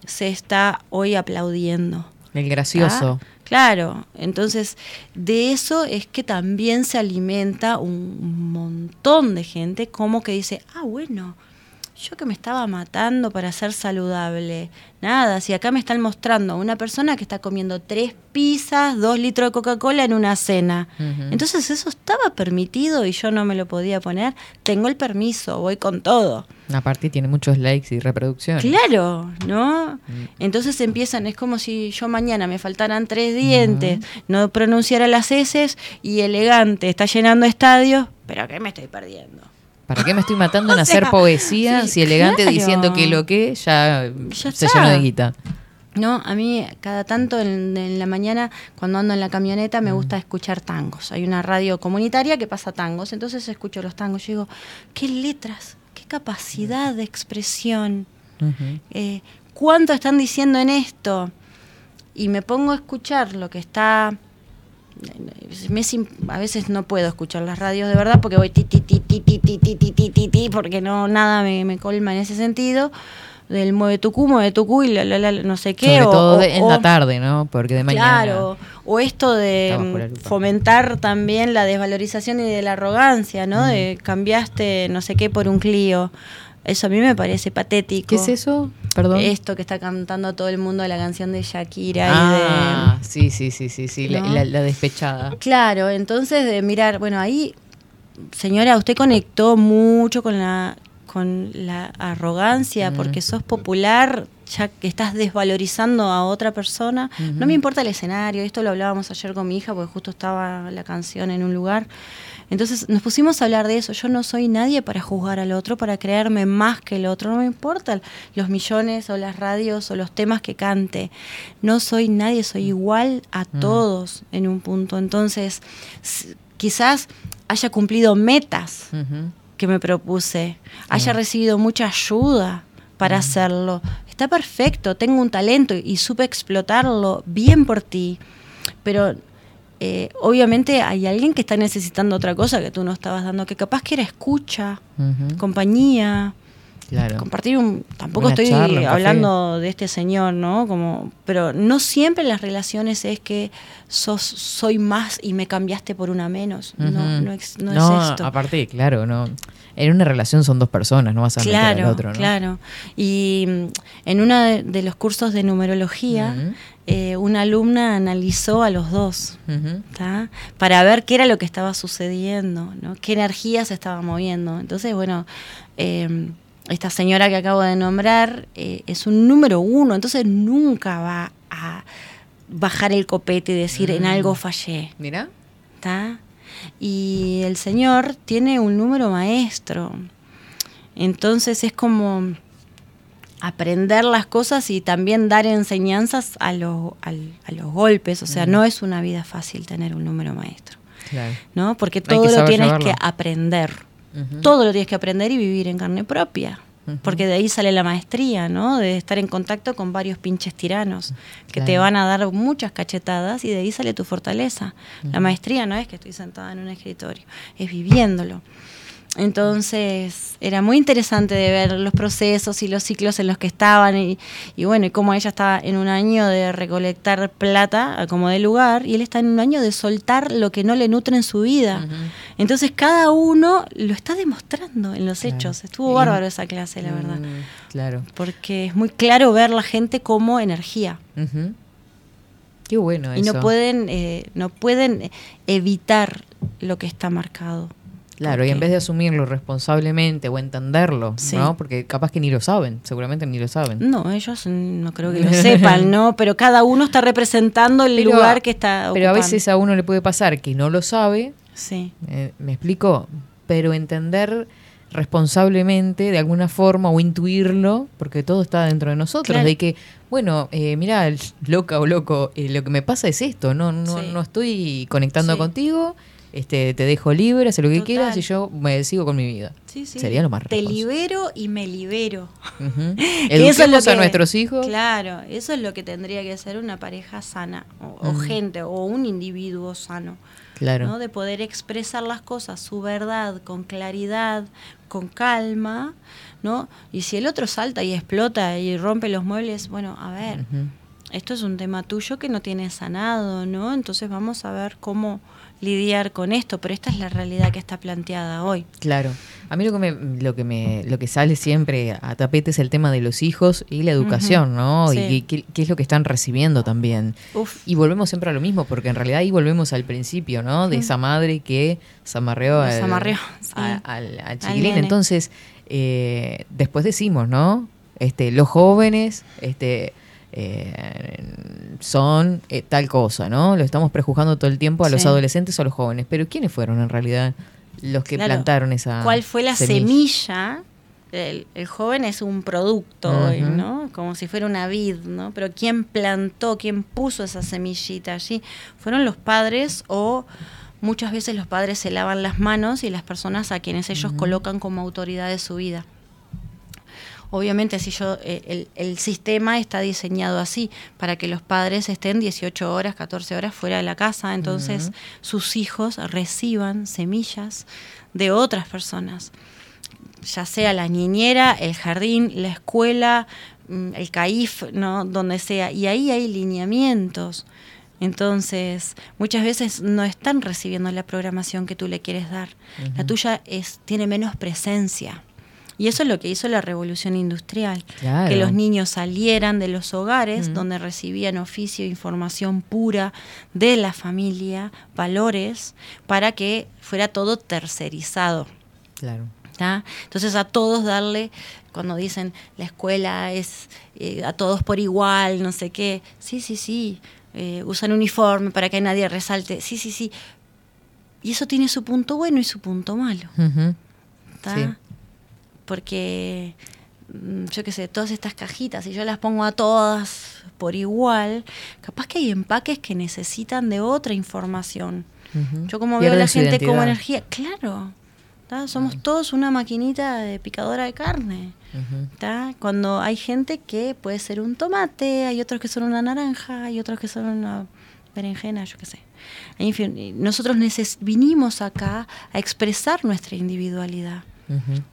se está hoy aplaudiendo. El gracioso. ¿Ah? Claro, entonces de eso es que también se alimenta un montón de gente como que dice, ah, bueno, yo que me estaba matando para ser saludable, nada, si acá me están mostrando a una persona que está comiendo tres pizzas, dos litros de Coca-Cola en una cena. Entonces eso estaba permitido y yo no me lo podía poner, tengo el permiso, voy con todo. Aparte tiene muchos likes y reproducciones. Claro, ¿no? Entonces empiezan, es como si yo mañana me faltaran tres dientes, no pronunciara las heces y elegante está llenando estadios, pero ¿qué me estoy perdiendo? ¿Para qué me estoy matando en hacer sea, poesía sí, si elegante claro. diciendo que lo que ya, Ya se está. llenó de guita? No, a mí cada tanto en, en la mañana cuando ando en la camioneta me gusta escuchar tangos. Hay una radio comunitaria que pasa tangos, entonces escucho los tangos y digo, qué letras, qué capacidad de expresión. Eh, ¿cuánto están diciendo en esto? Y me pongo a escuchar lo que está... a veces no puedo escuchar las radios de verdad porque voy ti ti ti ti ti ti ti ti ti ti ti porque no nada me, me colma en ese sentido del mueve tu cu, mueve tu cu y la, la, la, no sé qué Sobre o- todo o- en o- la tarde, ¿no? Porque de mañana. Claro, o esto de mm, fomentar también la desvalorización y de la arrogancia, ¿no? De cambiaste no sé qué por un Clio. Eso a mí me parece patético. ¿Qué es eso? Perdón. Esto que está cantando todo el mundo la canción de Shakira ah, sí, sí, sí, sí, sí, la, ¿No? la- la despechada. y de... Claro, entonces de mirar, bueno, ahí, señora, usted conectó mucho con la con la arrogancia Mm. porque sos popular ya que estás desvalorizando a otra persona. No me importa el escenario, esto lo hablábamos ayer con mi hija porque justo estaba la canción en un lugar. Entonces nos pusimos a hablar de eso. Yo no soy nadie para juzgar al otro, para creerme más que el otro. No me importan los millones o las radios o los temas que cante. No soy nadie, soy igual a todos en un punto. Entonces, quizás haya cumplido metas que me propuse, haya recibido mucha ayuda para hacerlo. Está perfecto, tengo un talento y supe explotarlo bien por ti, pero eh, obviamente hay alguien que está necesitando otra cosa que tú no estabas dando, que capaz que era escucha, compañía, Claro. compartir un tampoco estoy charla, un café. hablando de este señor no como pero no siempre en las relaciones es que sos soy más y me cambiaste por una menos no no, ex- no es esto aparte, claro, no. En una relación son dos personas, no vas a meter al claro otro, ¿no? claro y mm, en uno de, de los cursos de numerología eh, una alumna analizó a los dos. ¿tá? para ver qué era lo que estaba sucediendo, ¿no? qué energía se estaba moviendo. Entonces, bueno, eh, esta señora que acabo de nombrar eh, es un número uno, entonces nunca va a bajar el copete y decir en algo fallé. Mira. ¿tá? Y el señor tiene un número maestro. Entonces es como aprender las cosas y también dar enseñanzas a, lo- al- a los golpes. O sea, no es una vida fácil tener un número maestro, Claro. ¿no? Porque todo lo tienes llevarlo. que aprender. Todo lo tienes que aprender y vivir en carne propia. Porque de ahí sale la maestría, ¿no? De estar en contacto con varios pinches tiranos que te van a dar muchas cachetadas y de ahí sale tu fortaleza. La maestría no es que estoy sentada en un escritorio, es viviéndolo. Entonces era muy interesante de ver los procesos y los ciclos en los que estaban y, y bueno, y cómo ella estaba en un año de recolectar plata como de lugar y él está en un año de soltar lo que no le nutre en su vida. Entonces cada uno lo está demostrando en los Claro. hechos. Estuvo bárbaro esa clase, la verdad. Mm, Claro. Porque es muy claro ver la gente como energía. Qué bueno Y eso. no pueden, eh, no pueden evitar lo que está marcado. Claro, y en vez de asumirlo responsablemente o entenderlo, Sí. ¿no? Porque capaz que ni lo saben, seguramente ni lo saben. No, ellos no creo que lo sepan, ¿no? Pero cada uno está representando el Pero- lugar que está Pero a ocupando. veces a uno le puede pasar que no lo sabe, Sí, eh, ¿me explico? Pero entender responsablemente de alguna forma o intuirlo, porque todo está dentro de nosotros, Claro. de que, bueno, eh, mira, loca o loco, eh, lo que me pasa es esto, no, no, Sí. no estoy conectando Sí. contigo, este, te dejo libre, haz lo que Total. quieras y yo me sigo con mi vida. sí, sí. Sería lo más Te libero y me libero. Que eso es lo a nuestros hijos. Claro, eso es lo que tendría que ser una pareja sana, o, o gente, o un individuo sano. Claro. ¿no? De poder expresar las cosas, su verdad, con claridad, con calma, ¿no? Y si el otro salta y explota y rompe los muebles, bueno, a ver, esto es un tema tuyo que no tienes sanado, ¿no? Entonces vamos a ver cómo lidiar con esto, pero esta es la realidad que está planteada hoy. Claro. A mí lo que me, lo que me, lo que sale siempre a tapete es el tema de los hijos y la educación, ¿no? Sí. Y qué, qué es lo que están recibiendo también. Uf. Y volvemos siempre a lo mismo, porque en realidad ahí volvemos al principio, ¿no? De esa madre que se amarreó, Lo al, zamarreó, sí. a- al, al Al chiquilín. Entonces, eh, después decimos, ¿no? Este, los jóvenes, este eh, son eh, tal cosa, ¿no? Lo estamos prejuzgando todo el tiempo a los Sí. adolescentes o a los jóvenes. Pero ¿quiénes fueron en realidad los que Claro. plantaron esa ¿Cuál fue la semilla? El, el joven es un producto hoy. ¿no? Como si fuera una vid, ¿no? Pero ¿quién plantó, quién puso esa semillita allí? ¿Fueron los padres o muchas veces los padres se lavan las manos y las personas a quienes ellos colocan como autoridad de su vida? Obviamente, si yo, eh, el, el sistema está diseñado así, para que los padres estén 18 horas, 14 horas fuera de la casa, entonces sus hijos reciban semillas de otras personas, ya sea la niñera, el jardín, la escuela, mm, el CAIF, ¿no? donde sea, y ahí hay lineamientos. Entonces, muchas veces no están recibiendo la programación que tú le quieres dar. La tuya es, tiene menos presencia. Y eso es lo que hizo la revolución industrial, Claro. que los niños salieran de los hogares donde recibían oficio, información pura de la familia, valores, para que fuera todo tercerizado. Claro. ¿tá? Entonces a todos darle cuando dicen la escuela es eh, a todos por igual, no sé qué. Sí, sí, sí. eh, usan uniforme para que nadie resalte. Sí, sí, sí. Y eso tiene su punto bueno y su punto malo. Sí. Porque, mm, yo qué sé, todas estas cajitas, si yo las pongo a todas por igual, capaz que hay empaques que necesitan de otra información. Yo como veo a la gente como energía, claro, ¿tá? somos todos una maquinita de picadora de carne. ¿tá? Cuando hay gente que puede ser un tomate, hay otros que son una naranja, hay otros que son una berenjena, yo qué sé. En fin, nosotros vinimos acá a expresar nuestra individualidad,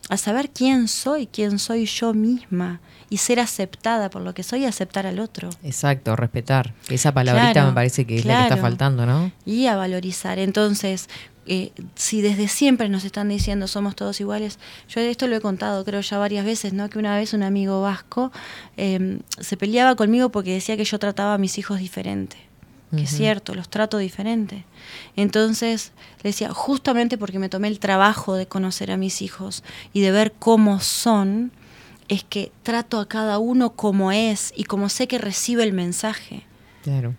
A saber quién soy, quién soy yo misma y ser aceptada por lo que soy y aceptar al otro. Exacto, respetar. Esa palabrita Claro, me parece que es la que está faltando, ¿no? y a valorizar. Entonces, eh, si desde siempre nos están diciendo somos todos iguales, yo esto lo he contado creo ya varias veces, ¿no? Que una vez un amigo vasco eh, se peleaba conmigo porque decía que yo trataba a mis hijos diferente. Que es cierto, los trato diferente. Entonces le decía, justamente porque me tomé el trabajo de conocer a mis hijos y de ver cómo son, es que trato a cada uno como es y como sé que recibe el mensaje. Claro.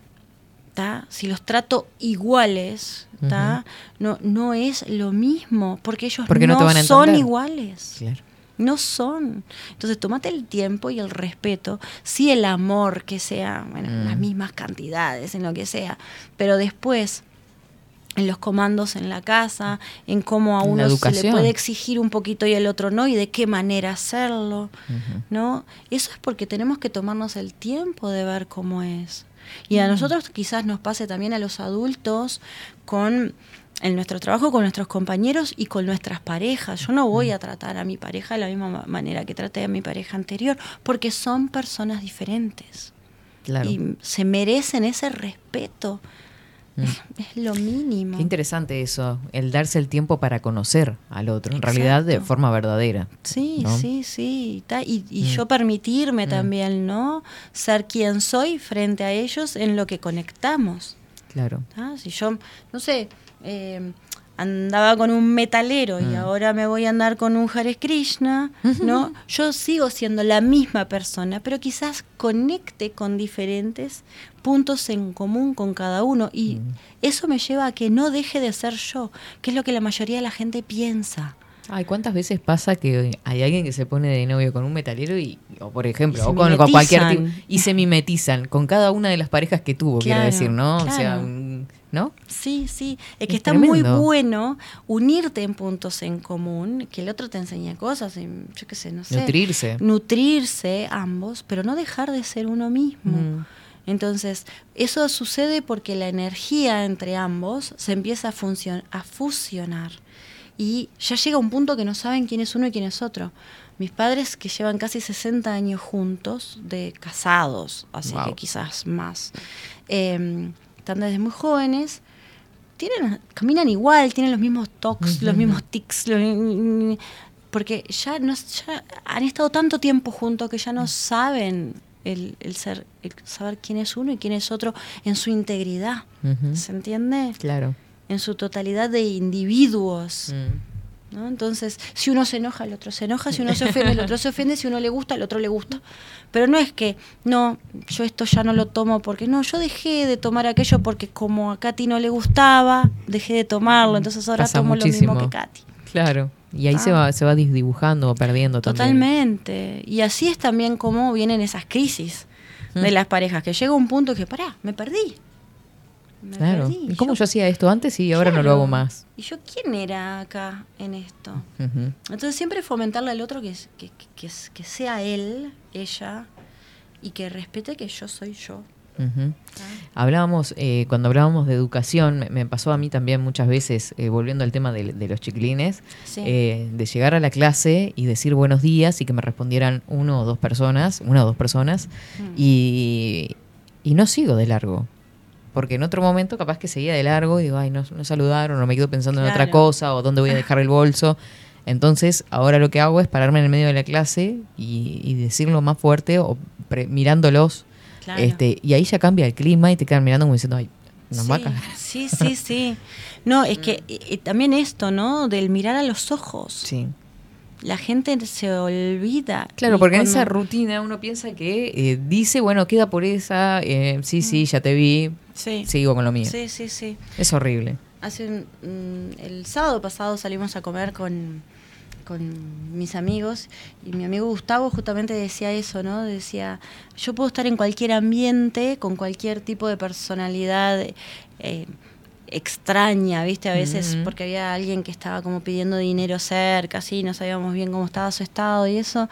¿tá? Si los trato iguales, ¿tá? no, no es lo mismo, porque ellos Porque no no, son iguales. Claro. No son. Entonces, tomate el tiempo y el respeto, sí el amor, que sea, bueno, Mm. las mismas cantidades, en lo que sea, pero después en los comandos en la casa, en cómo a uno se le puede exigir un poquito y al otro no, y de qué manera hacerlo. ¿no? Eso es porque tenemos que tomarnos el tiempo de ver cómo es. Y a nosotros quizás nos pase también a los adultos con en nuestro trabajo con nuestros compañeros y con nuestras parejas. Yo no voy a tratar a mi pareja de la misma ma- manera que traté a mi pareja anterior, porque son personas diferentes. Claro. Y se merecen ese respeto. Mm. Es, lo mínimo. Qué interesante eso, el darse el tiempo para conocer al otro, en realidad de forma verdadera. Sí, ¿no? sí, sí. Y, y Mm. yo permitirme Mm. también, ¿no? Ser quien soy frente a ellos en lo que conectamos. Claro. ¿tá? Si yo, no sé, eh, andaba con un metalero y ahora me voy a andar con un Hare Krishna, ¿no? Yo sigo siendo la misma persona, pero quizás conecte con diferentes puntos en común con cada uno y Mm. eso me lleva a que no deje de ser yo, que es lo que la mayoría de la gente piensa. Ay, ¿cuántas veces pasa que hay alguien que se pone de novio con un metalero y, o por ejemplo, Y o con, con cualquier tipo, y se mimetizan con cada una de las parejas que tuvo, quiero decir, ¿no? O sea, un- ¿no? Sí, sí, es que Es está muy bueno unirte en puntos en común, que el otro te enseña cosas, y yo qué sé, no sé. Nutrirse. Nutrirse ambos, pero no dejar de ser uno mismo. Mm. Entonces, eso sucede porque la energía entre ambos se empieza a, fusionar. Y ya llega un punto que no saben quién es uno y quién es otro. Mis padres, que llevan casi 60 años juntos, de casados, así Wow. que quizás más, eh, están desde muy jóvenes, tienen, caminan igual, tienen los mismos tocs, los mismos tics, lo- porque ya, no, ya han estado tanto tiempo juntos que ya no saben el, el ser, el saber quién es uno y quién es otro en su integridad. ¿Se entiende? Claro. En su totalidad de individuos. Mm. ¿no? Entonces, si uno se enoja, el otro se enoja, si uno se ofende, el otro se ofende, si uno le gusta, el otro le gusta. Pero no es que, no, yo esto ya no lo tomo porque, no, yo dejé de tomar aquello porque como a Katy no le gustaba, dejé de tomarlo, entonces ahora Pasa tomo muchísimo. lo mismo que Katy. Claro. Y ahí Ah. se va se va desdibujando o perdiendo también. Totalmente. Y así es también como vienen esas crisis de Mm. las parejas, que llega un punto que, pará, me perdí. Me Claro. perdí. ¿Y cómo yo hacía esto antes y ahora no lo hago más? ¿Y yo quién era acá en esto? Entonces siempre fomentarle al otro que, que, que sea él, ella, y que respete que yo soy yo. Ujú. Hablábamos, eh, cuando hablábamos de educación, me, me pasó a mí también muchas veces, eh, volviendo al tema de, de los chiquilines, Sí. eh, de llegar a la clase y decir buenos días y que me respondieran uno o dos personas, una o dos personas, Mm. y, y no sigo de largo. Porque en otro momento capaz que seguía de largo y digo, ay, no, no saludaron, o me quedo pensando en otra cosa, o dónde voy a dejar el bolso. Entonces, ahora lo que hago es pararme en el medio de la clase y, y decirlo más fuerte o pre- mirándolos. Claro. Este, y ahí ya cambia el clima y te quedan mirando como diciendo, ay, nos va a sí, cagar. sí, sí, sí. No, es que eh, también esto, ¿no? Del mirar a los ojos. Sí. la gente se olvida. Claro, porque en esa rutina uno piensa que eh, dice, bueno, queda por esa, eh, sí, sí, ya te vi, Sí. sigo con lo mío. Sí, sí, sí. Es horrible. Hace un- mm, el sábado pasado salimos a comer con, con mis amigos y mi amigo Gustavo justamente decía eso, ¿no? Decía, yo puedo estar en cualquier ambiente, con cualquier tipo de personalidad eh, extraña, ¿viste? A veces porque había alguien que estaba como pidiendo dinero cerca, así, no sabíamos bien cómo estaba su estado y eso.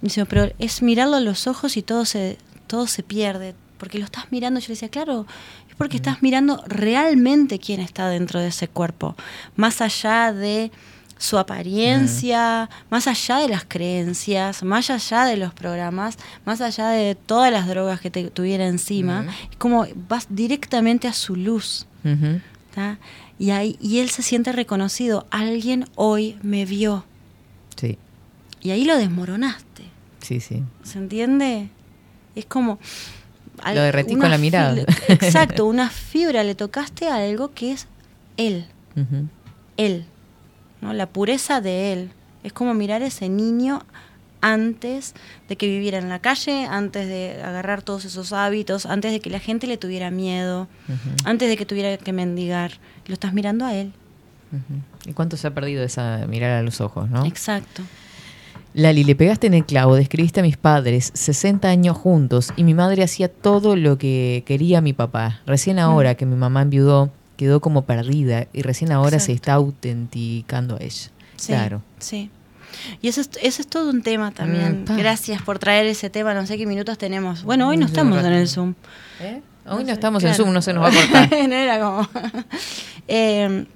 Dice, pero es mirarlo a los ojos y todo se, todo se pierde, porque lo estás mirando, yo le decía, claro, es porque estás mirando realmente quién está dentro de ese cuerpo, más allá de su apariencia, más allá de las creencias, más allá de los programas, más allá de todas las drogas que te tuviera encima, es como vas directamente a su luz. Y, ahí, y él se siente reconocido, alguien hoy me vio, Sí, y ahí lo desmoronaste. sí, sí. ¿Se entiende? Es como... al- Lo derretís una con la mirada. fibra- Exacto, una fibra, le tocaste a algo que es él, él, ¿no? La pureza de él. Es como mirar a ese niño antes de que viviera en la calle, antes de agarrar todos esos hábitos, antes de que la gente le tuviera miedo, antes de que tuviera que mendigar. Lo estás mirando a él. ¿Y cuánto se ha perdido esa mirar a los ojos, no? Exacto. Lali, le pegaste en el clavo, describiste a mis padres 60 años juntos y mi madre hacía todo lo que quería mi papá. Recién ahora que mi mamá enviudó, quedó como perdida y recién ahora se está autenticando a ella. Sí, Claro. Sí. Y eso es, eso es todo un tema también. Mm. Gracias por traer ese tema. No sé qué minutos tenemos. Bueno, hoy no estamos en el Zoom. ¿Eh? Hoy no, sé, estamos en. Zoom, no se nos va a cortar. no era como. Eh,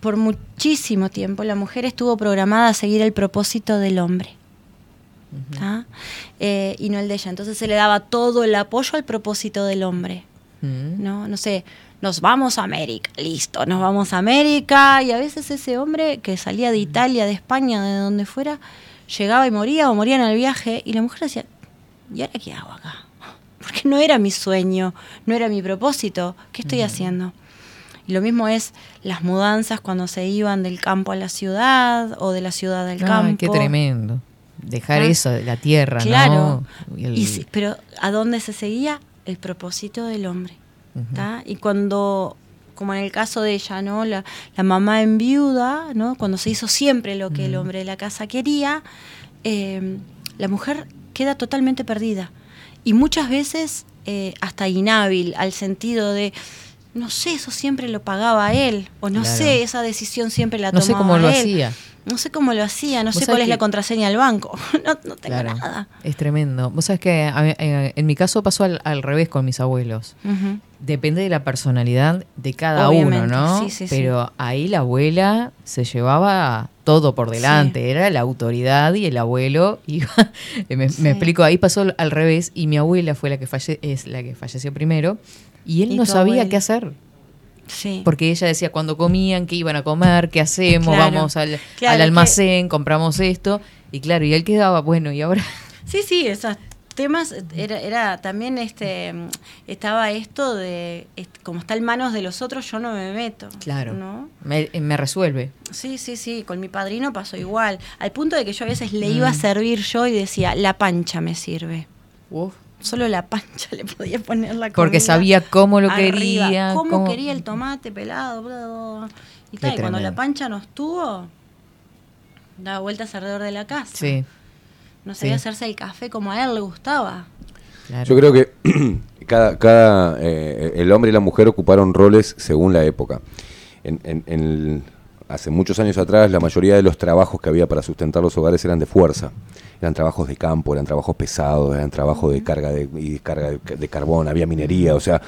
por muchísimo tiempo la mujer estuvo programada a seguir el propósito del hombre. ¿tá? Eh, y no el de ella. Entonces se le daba todo el apoyo al propósito del hombre. Mm. ¿no? No sé, nos vamos a América, listo, nos vamos a América. Y a veces ese hombre que salía de Italia, de España, de donde fuera, llegaba y moría o moría en el viaje. Y la mujer decía, ¿y ahora qué hago acá? Porque no era mi sueño, no era mi propósito. ¿Qué estoy haciendo? Y lo mismo es las mudanzas cuando se iban del campo a la ciudad o de la ciudad al Ay, campo. qué tremendo. Dejar Ah. eso de la tierra, Claro. ¿no? El- Y sí, pero ¿a dónde se seguía? El propósito del hombre. ¿tá? Y cuando, como en el caso de ella, ¿no? La, la mamá en viuda, ¿no? Cuando se hizo siempre lo que el hombre de la casa quería, eh, la mujer queda totalmente perdida. Y muchas veces eh, hasta inhábil, al sentido de, no sé, eso siempre lo pagaba él, o no Claro. sé, esa decisión siempre la No tomaba sé cómo lo él. hacía. No sé cómo lo hacía, no sé cuál es la contraseña del banco. no, no tengo Claro, nada. es tremendo. Vos sabés que a eh, en mi caso pasó al, al revés con mis abuelos. Depende de la personalidad de cada Obviamente, uno, ¿no? sí, sí, sí. Pero ahí la abuela se llevaba todo por delante. Era la autoridad y el abuelo iba. me, me Sí. explico, ahí pasó al revés y mi abuela fue la que falle, es la que falleció primero y él Y no sabía qué hacer. Sí. Porque ella decía cuando comían, qué iban a comer, qué hacemos, Claro. vamos al, Claro, al que- almacén, compramos esto. Y claro, y él quedaba, bueno, y ahora. Sí, sí, esos temas era, era también este mm, estaba esto de como está en manos de los otros yo no me meto. Claro. ¿no? Me, me resuelve. Sí, sí, sí, con mi padrino pasó igual, al punto de que yo a veces le iba Mm. a servir yo y decía, la pancha me sirve. Solo la pancha le podía poner la Porque comida sabía cómo lo arriba, quería, Cómo, cómo- quería el tomate pelado. bla, bla, bla. Y, tal, y cuando la pancha no estuvo, daba vueltas alrededor de la casa. Sí. No sabía Sí. hacerse el café como a él le gustaba. Claro. Yo creo que cada, cada eh, el hombre y la mujer ocuparon roles según la época. En, en- en el- hace muchos años atrás, la mayoría de los trabajos que había para sustentar los hogares eran de fuerza. Eran trabajos de campo, eran trabajos pesados, eran trabajos de carga de, y descarga de, de carbón, había minería, o sea,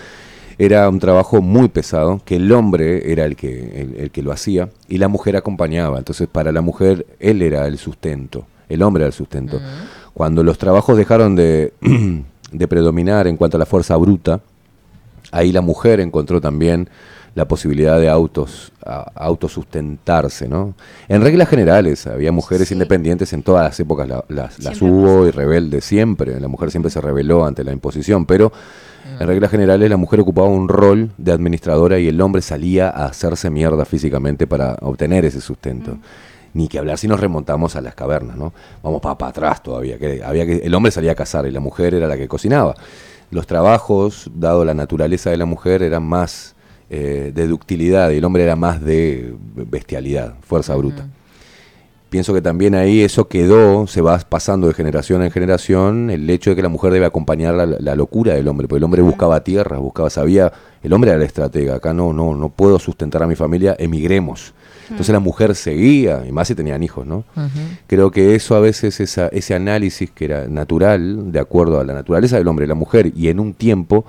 era un trabajo muy pesado, que el hombre era el que, el, el que lo hacía y la mujer acompañaba. Entonces, para la mujer, él era el sustento, el hombre era el sustento. Cuando los trabajos dejaron de, de predominar en cuanto a la fuerza bruta, ahí la mujer encontró también la posibilidad de autos, a- autosustentarse, ¿no? En reglas generales, había mujeres Sí. independientes en todas las épocas, la- las, las hubo y rebeldes siempre, la mujer siempre se rebeló ante la imposición, pero en reglas generales la mujer ocupaba un rol de administradora y el hombre salía a hacerse mierda físicamente para obtener ese sustento. Ni que hablar si nos remontamos a las cavernas, ¿no? Vamos para atrás todavía. Que había que, el hombre salía a cazar y la mujer era la que cocinaba. Los trabajos, dado la naturaleza de la mujer, eran más eh, de ductilidad y el hombre era más de bestialidad, fuerza bruta. Pienso que también ahí eso quedó, se va pasando de generación en generación, el hecho de que la mujer debe acompañar la, la locura del hombre, porque el hombre buscaba tierra, buscaba, sabía, el hombre era el estratega, acá no, no, no puedo sustentar a mi familia, emigremos. Entonces la mujer seguía, y más si tenían hijos, ¿no? Creo que eso a veces, esa, ese análisis que era natural, de acuerdo a la naturaleza del hombre y la mujer, y en un tiempo,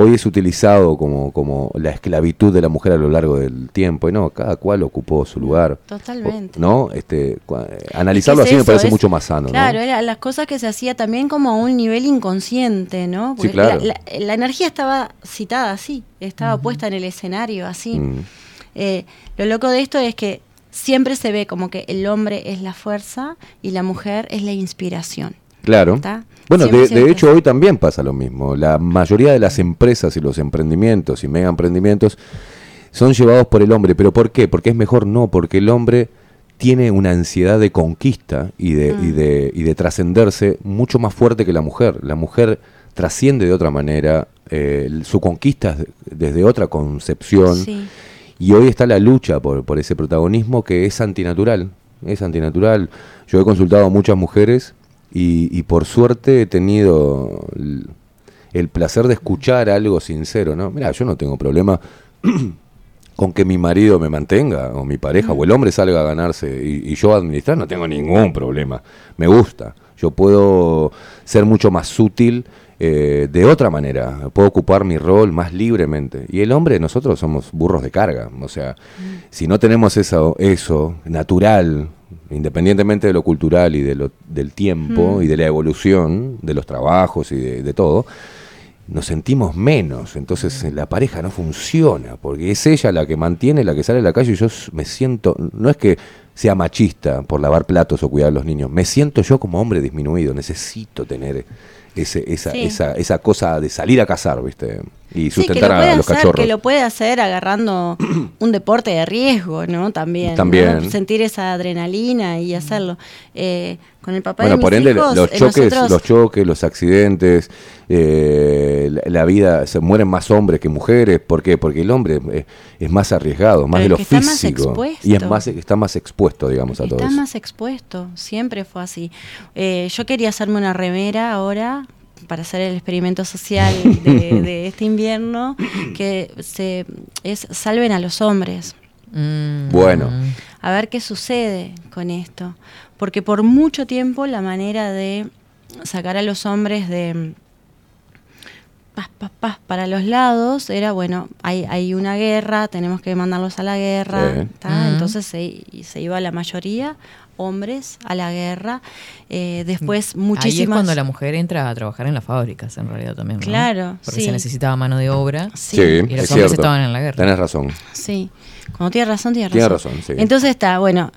hoy es utilizado como, como la esclavitud de la mujer a lo largo del tiempo, y no, cada cual ocupó su lugar. Totalmente. ¿No? Este, analizarlo Es así me parece es- mucho más sano, ¿no? Claro, era las cosas que se hacía también como a un nivel inconsciente, ¿no? Sí, claro. la, la- la energía estaba citada así, estaba puesta en el escenario así. Mm. Eh, lo loco de esto es que siempre se ve como que el hombre es la fuerza y la mujer es la inspiración. Claro. Bueno, de, de hecho hoy también pasa lo mismo. La mayoría de las empresas y los emprendimientos y mega emprendimientos son llevados por el hombre. ¿Pero por qué? Porque es mejor no, porque el hombre tiene una ansiedad de conquista y de, Mm. y de, y de trascenderse mucho más fuerte que la mujer. La mujer trasciende de otra manera, eh, su conquista es de- desde otra concepción. Sí. Y hoy está la lucha por, por ese protagonismo que es antinatural. Es antinatural. Yo he consultado a muchas mujeres y, y por suerte he tenido el, placer de escuchar algo sincero, ¿no? Mira, yo no tengo problema con que mi marido me mantenga, o mi pareja, o el hombre salga a ganarse y, yo administrar, no tengo ningún problema. Me gusta. Yo puedo ser mucho más sutil eh, de otra manera. Puedo ocupar mi rol más libremente. Y el hombre, nosotros somos burros de carga. O sea, si no tenemos eso, eso natural, independientemente de lo cultural y de lo, del tiempo Mm. y de la evolución, de los trabajos y de, de todo, nos sentimos menos. Entonces la pareja no funciona, porque es ella la que mantiene, la que sale a la calle y yo me siento, no es que sea machista por lavar platos o cuidar a los niños, me siento yo como hombre disminuido, necesito tener ese, esa, Sí. esa, esa cosa de salir a cazar, ¿viste? Y Sí, que sustentar lo a los hacer, cachorros. que lo puede hacer agarrando un deporte de riesgo, ¿no? También. ¿no? También. Sentir esa adrenalina y hacerlo. Eh, con el papá de Bueno, mis por ende, hijos, los eh, choques, nosotros- los choques, los accidentes, eh, la, la vida, se mueren más hombres que mujeres. ¿Por qué? Porque el hombre eh, es más arriesgado, más Pero de lo está más físico. y es más, está más expuesto, digamos, a todo Está más expuesto, siempre fue así. Eh, yo quería hacerme una remera ahora para hacer el experimento social de, de este invierno, que se, es salven a los hombres. Mm. Bueno. A ver qué sucede con esto. Porque por mucho tiempo la manera de sacar a los hombres de paz, paz, paz para los lados era, bueno, hay, hay una guerra, tenemos que mandarlos a la guerra. Ujú. Entonces se, se iba la mayoría, hombres, a la guerra. Eh, después muchísimas... Ahí es cuando la mujer entra a trabajar en las fábricas, en realidad también. ¿no? Claro, Porque sí. se necesitaba mano de obra. Sí, Sí, Y los es hombres cierto. estaban en la guerra. Tenés razón. Sí, cuando tiene razón, tiene razón. Tiene razón, sí. Entonces está, bueno,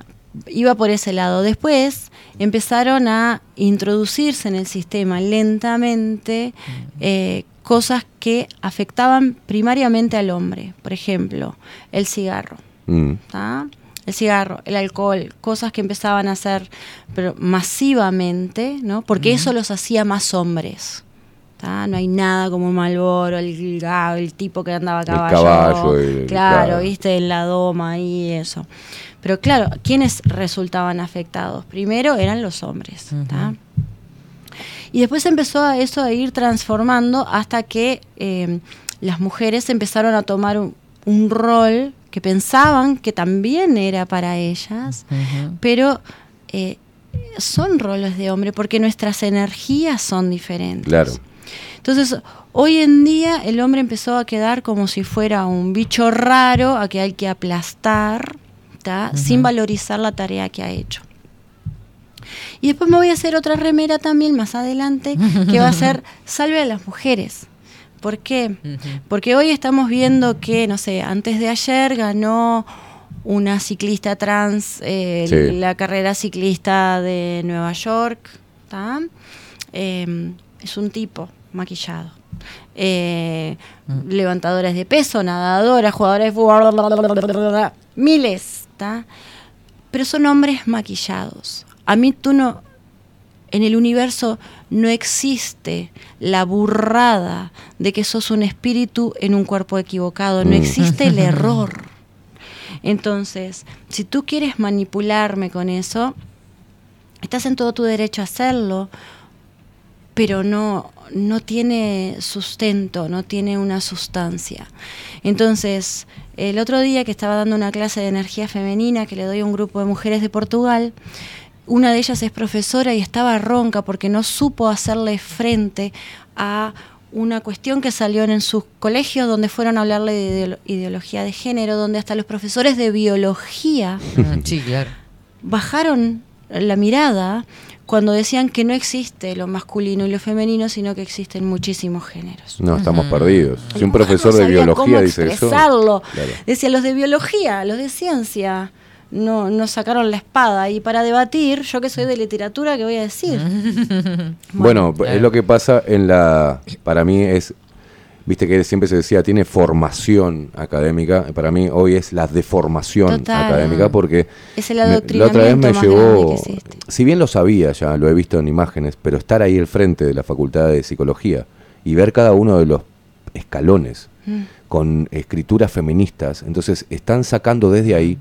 iba por ese lado. Después empezaron a introducirse en el sistema lentamente eh, cosas que afectaban primariamente al hombre. Por ejemplo, el cigarro. Mm. El cigarro, el alcohol, cosas que empezaban a hacer pero masivamente, ¿no? Porque eso los hacía más hombres. ¿tá? No hay nada como Malboro, el, el tipo que andaba a El caballo. caballo, el- claro, claro. viste, en la doma y eso. Pero claro, ¿quiénes resultaban afectados? Primero eran los hombres. ¿tá? Y después empezó a eso a ir transformando hasta que eh, las mujeres empezaron a tomar un, un rol que pensaban que también era para ellas, pero eh, son roles de hombre porque nuestras energías son diferentes. Claro. Entonces, hoy en día el hombre empezó a quedar como si fuera un bicho raro a que hay que aplastar, ¿tá? sin valorizar la tarea que ha hecho. Y después me voy a hacer otra remera también más adelante, que va a ser Salve a las mujeres. ¿Por qué? Porque hoy estamos viendo que, no sé, antes de ayer ganó una ciclista trans eh, Sí. la carrera ciclista de Nueva York. Eh, es un tipo maquillado. Eh, Levantadores de peso, nadadoras, jugadores de fútbol, miles. ¿tá? pero son hombres maquillados. A mí tú no, en el universo no existe la burrada de que sos un espíritu en un cuerpo equivocado, no Mm. existe el error. Entonces, si tú quieres manipularme con eso, estás en todo tu derecho a hacerlo, pero no, no tiene sustento, no tiene una sustancia. Entonces, el otro día que estaba dando una clase de energía femenina que le doy a un grupo de mujeres de Portugal, una de ellas es profesora y estaba ronca porque no supo hacerle frente a una cuestión que salió en sus colegios donde fueron a hablarle de ideolo- ideología de género, donde hasta los profesores de biología sí, claro. bajaron la mirada cuando decían que no existe lo masculino y lo femenino, sino que existen muchísimos géneros. No, estamos perdidos. Si un profesor no de biología cómo dice eso. Claro. Decía, los de biología, los de ciencia, no, no sacaron la espada. Y para debatir, yo que soy de literatura, ¿qué voy a decir? Bueno, es lo que pasa en la. Para mí es. Viste que siempre se decía, tiene formación académica. Para mí hoy es la deformación Total. académica porque. Es el me- la otra vez me llevó. Si bien lo sabía ya, lo he visto en imágenes, pero estar ahí al frente de la facultad de psicología y ver cada uno de los escalones Mm. con escrituras feministas, entonces están sacando desde ahí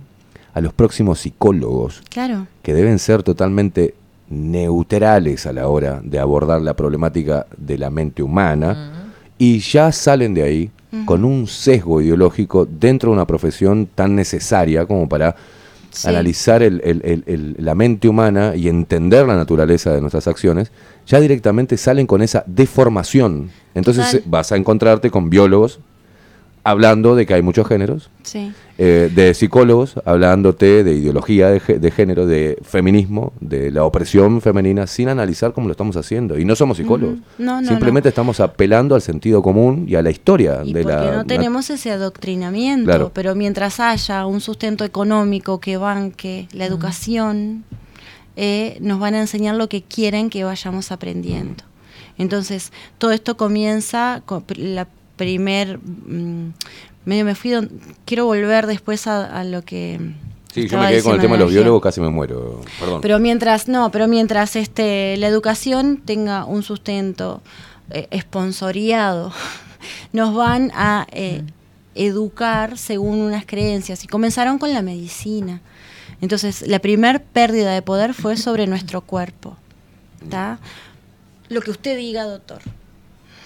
a los próximos psicólogos Claro. que deben ser totalmente neutrales a la hora de abordar la problemática de la mente humana y ya salen de ahí con un sesgo ideológico dentro de una profesión tan necesaria como para Sí. analizar el- el- el- el- la mente humana y entender la naturaleza de nuestras acciones, ya directamente salen con esa deformación. Entonces Total. eh, vas a encontrarte con biólogos hablando de que hay muchos géneros, Sí. eh, de psicólogos hablándote de ideología de, de género, de feminismo, de la opresión femenina, sin analizar cómo lo estamos haciendo. Y no somos psicólogos. No, no, Simplemente estamos apelando al sentido común y a la historia Y de porque la... no tenemos ese adoctrinamiento, Claro. pero mientras haya un sustento económico que banque la educación, eh, nos van a enseñar lo que quieren que vayamos aprendiendo. Entonces, todo esto comienza con la primer... mm, medio me fui, don- quiero volver después a, a lo que... Sí, yo me quedé con el tema de los energía. biólogos, casi me muero. Perdón. Pero mientras, no, pero mientras este, la educación tenga un sustento eh, esponsoriado, nos van a eh, educar según unas creencias. Y comenzaron con la medicina. Entonces, la primer pérdida de poder fue sobre nuestro cuerpo. ¿tá? Lo que usted diga, doctor.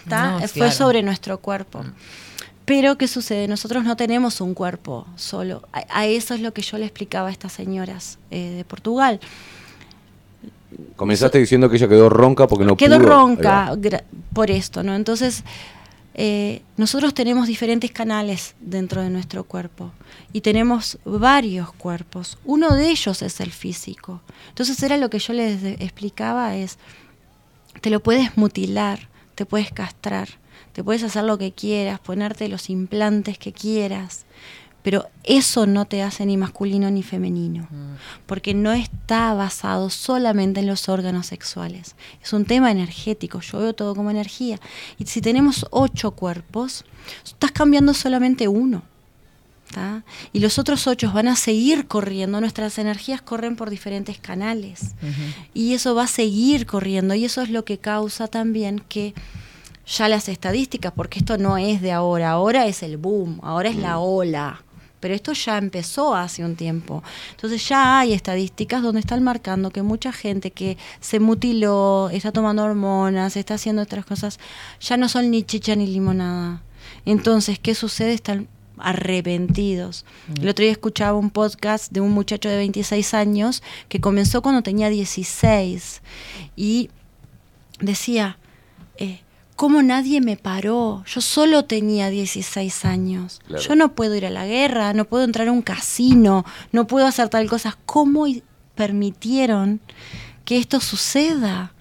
¿Tá? No, sí, fue claro. sobre nuestro cuerpo. Pero, ¿qué sucede? Nosotros no tenemos un cuerpo solo. A, a eso es lo que yo le explicaba a estas señoras eh, de Portugal. Comenzaste diciendo que ella quedó ronca porque no Quedó pudo. ronca por esto, ¿no? Entonces, eh, nosotros tenemos diferentes canales dentro de nuestro cuerpo y tenemos varios cuerpos. Uno de ellos es el físico. Entonces, era lo que yo les explicaba es, te lo puedes mutilar, te puedes castrar, te puedes hacer lo que quieras, ponerte los implantes que quieras, pero eso no te hace ni masculino ni femenino, porque no está basado solamente en los órganos sexuales. Es un tema energético, yo veo todo como energía. Y si tenemos ocho cuerpos, estás cambiando solamente uno. ¿Tá? Y los otros ocho van a seguir corriendo, nuestras energías corren por diferentes canales. Y eso va a seguir corriendo y eso es lo que causa también que ya las estadísticas, porque esto no es de ahora, ahora es el boom, ahora es la ola, pero esto ya empezó hace un tiempo. Entonces ya hay estadísticas donde están marcando que mucha gente que se mutiló, está tomando hormonas, está haciendo otras cosas, ya no son ni chicha ni limonada. Entonces, ¿qué sucede? Están arrepentidos. El otro día escuchaba un podcast de un muchacho de 26 años que comenzó cuando tenía 16 y decía, eh, ¿cómo nadie me paró? Yo solo tenía 16 años. Claro. Yo no puedo ir a la guerra, no puedo entrar a un casino, no puedo hacer tal cosa. ¿Cómo permitieron que esto suceda?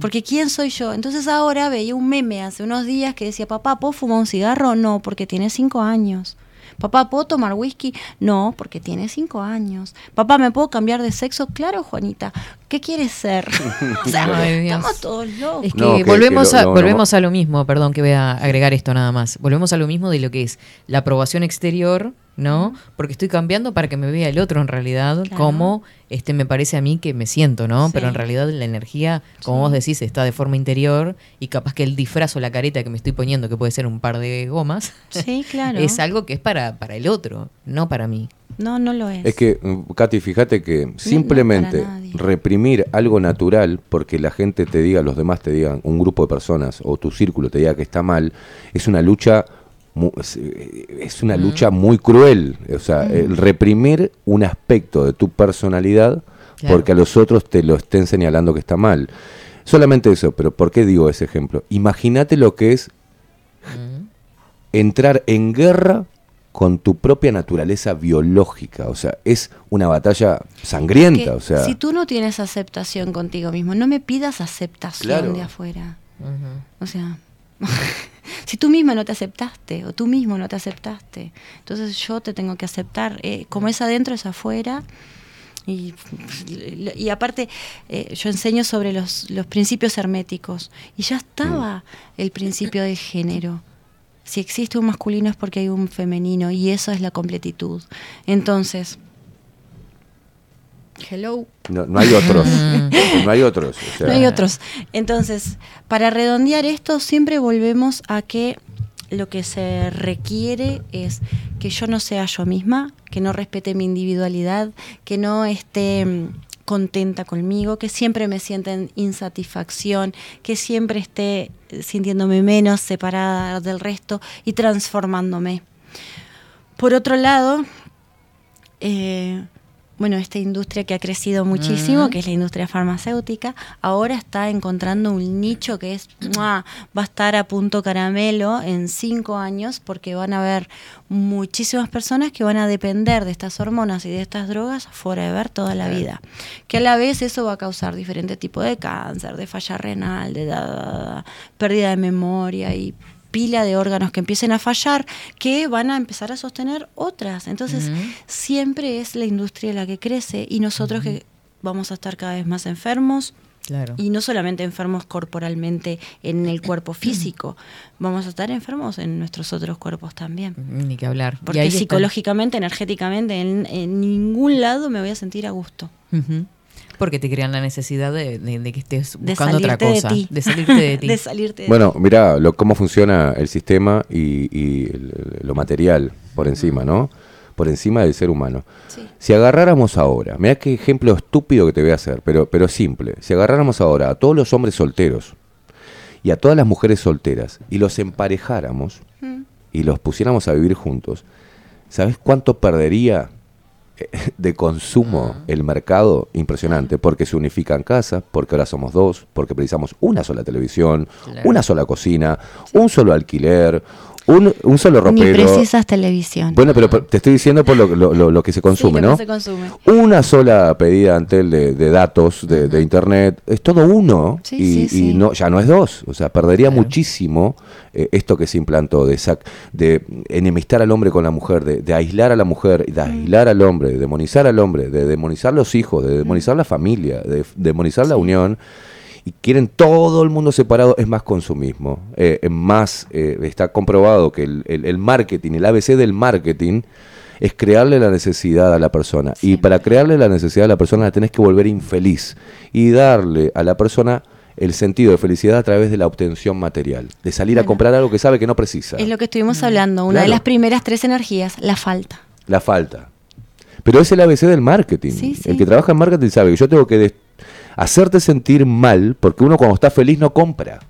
Porque ¿quién soy yo? Entonces ahora veía un meme hace unos días que decía, papá, ¿puedo fumar un cigarro? No, porque tiene cinco años. Papá, ¿puedo tomar whisky? No, porque tiene cinco años. Papá, ¿me puedo cambiar de sexo? Claro, Juanita. ¿Qué quieres ser? o sea, Ay, Dios. estamos todos locos. Es que, No, que- volvemos, que lo- a, volvemos a lo mismo, perdón que voy a agregar esto nada más. Volvemos a lo mismo de lo que es la aprobación exterior ¿no? Porque estoy cambiando para que me vea el otro en realidad, Claro. como este me parece a mí que me siento, ¿no? Sí. Pero en realidad la energía, como vos decís, está de forma interior y capaz que el disfraz o la careta que me estoy poniendo, que puede ser un par de gomas, Sí, claro. es algo que es para, para el otro, no para mí. No, no lo es. Es que, mm, Katy, fíjate que simplemente reprimir algo natural porque la gente te diga, los demás te digan, un grupo de personas o tu círculo te diga que está mal, es una lucha es, eh, es una lucha muy cruel. O sea, el reprimir un aspecto de tu personalidad Claro. porque a los otros te lo estén señalando que está mal. Solamente eso, pero ¿por qué digo ese ejemplo? Imagínate lo que es entrar en guerra con tu propia naturaleza biológica. O sea, es una batalla sangrienta. Que o sea, si tú no tienes aceptación contigo mismo, no me pidas aceptación Claro. de afuera. O sea, si tú misma no te aceptaste o tú mismo no te aceptaste, entonces yo te tengo que aceptar. Eh, como es adentro, es afuera. Y, y aparte, eh, yo enseño sobre los, los principios herméticos. Y ya estaba el principio del género. Si existe un masculino es porque hay un femenino. Y eso es la completitud. Entonces, hello. no, no hay otros. no hay otros. o sea, No hay otros. Entonces, para redondear esto, siempre volvemos a que lo que se requiere es que yo no sea yo misma, que no respete mi individualidad, que no esté mm, contenta conmigo, que siempre me sienta en insatisfacción, que siempre esté eh, sintiéndome menos, separada del resto y transformándome. Por otro lado, eh, bueno, esta industria que ha crecido muchísimo, que es la industria farmacéutica, ahora está encontrando un nicho que es ¡mua! va a estar a punto caramelo en cinco años porque van a haber muchísimas personas que van a depender de estas hormonas y de estas drogas forever toda la vida. Que a la vez eso va a causar diferentes tipos de cáncer, de falla renal, de da, da, da, pérdida de memoria y pila de órganos que empiecen a fallar que van a empezar a sostener otras. Entonces, siempre es la industria la que crece y nosotros que vamos a estar cada vez más enfermos. Claro. Y no solamente enfermos corporalmente en el cuerpo físico, vamos a estar enfermos en nuestros otros cuerpos también. Ni que hablar. Porque está- psicológicamente, energéticamente, en, en ningún lado me voy a sentir a gusto. Ujú. Porque te crean la necesidad de, de- de que estés De buscando otra de cosa. ti. De salirte de ti. De salirte de Bueno, mira lo, cómo funciona el sistema y, y el- lo material por encima, ¿no? Por encima del ser humano. Sí. Si agarráramos ahora, mira qué ejemplo estúpido que te voy a hacer, pero, pero simple. Si agarráramos ahora a todos los hombres solteros y a todas las mujeres solteras y los emparejáramos Mm. y los pusiéramos a vivir juntos, ¿sabes cuánto perdería de consumo el mercado? Impresionante, porque se unifican casas, porque ahora somos dos, porque precisamos una sola televisión, Claro. una sola cocina, un solo alquiler, un, un solo Ni ropero. precisas televisión. Bueno, pero te estoy diciendo por lo, lo- lo- lo que se consume, Sí, lo ¿no? que se consume. Una sola pedida ante el de, de datos de, de internet, es todo uno Sí, y, sí, y no ya no es dos. O sea, perdería Claro. muchísimo eh, esto que se implantó de, sac- de enemistar al hombre con la mujer, de, de aislar a la mujer, Mm. de aislar al hombre, de demonizar al hombre, de demonizar los hijos, de demonizar Mm. la familia, de demonizar la unión. Y quieren todo el mundo separado, es más consumismo. Eh, es más, eh, está comprobado que el, el- el marketing, el ABC del marketing, es crearle la necesidad a la persona. Y para crearle la necesidad a la persona la tenés que volver infeliz. Y darle a la persona el sentido de felicidad a través de la obtención material. De salir a comprar algo que sabe que no precisa. Es lo que estuvimos hablando. Una Claro. de las primeras tres energías, la falta. La falta. Pero es el ABC del marketing. Sí, sí. El que trabaja en marketing sabe que yo tengo que hacerte sentir mal porque uno cuando está feliz no compra.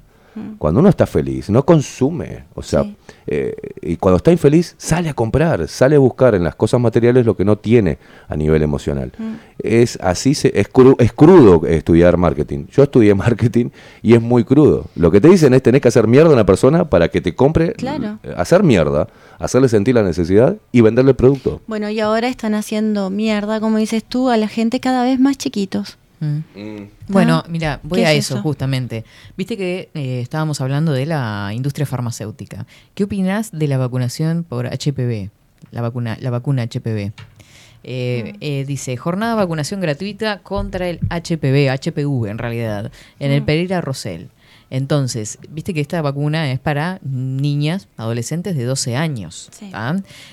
Cuando uno está feliz, no consume. O sea, Mm. Sí. eh, y cuando está infeliz, sale a comprar, sale a buscar en las cosas materiales lo que no tiene a nivel emocional. Mm. Es así, se, es, cru- es crudo estudiar marketing. Yo estudié marketing y es muy crudo. Lo que te dicen es tenés que hacer mierda a una persona para que te compre, Claro. eh, hacer mierda, hacerle sentir la necesidad y venderle el producto. Bueno, y ahora están haciendo mierda, como dices tú, a la gente cada vez más chiquitos. Mm. Bueno, Ah, mira, voy ¿qué a es eso, eso? justamente. Viste que eh, estábamos hablando de la industria farmacéutica. ¿Qué opinas de la vacunación por HPV? La vacuna, la vacuna HPV. Eh, eh, dice, jornada de vacunación gratuita contra el HPV, HPV en realidad, en el Pereira Rosell. Entonces, viste que esta vacuna es para niñas, adolescentes de 12 años. Sí.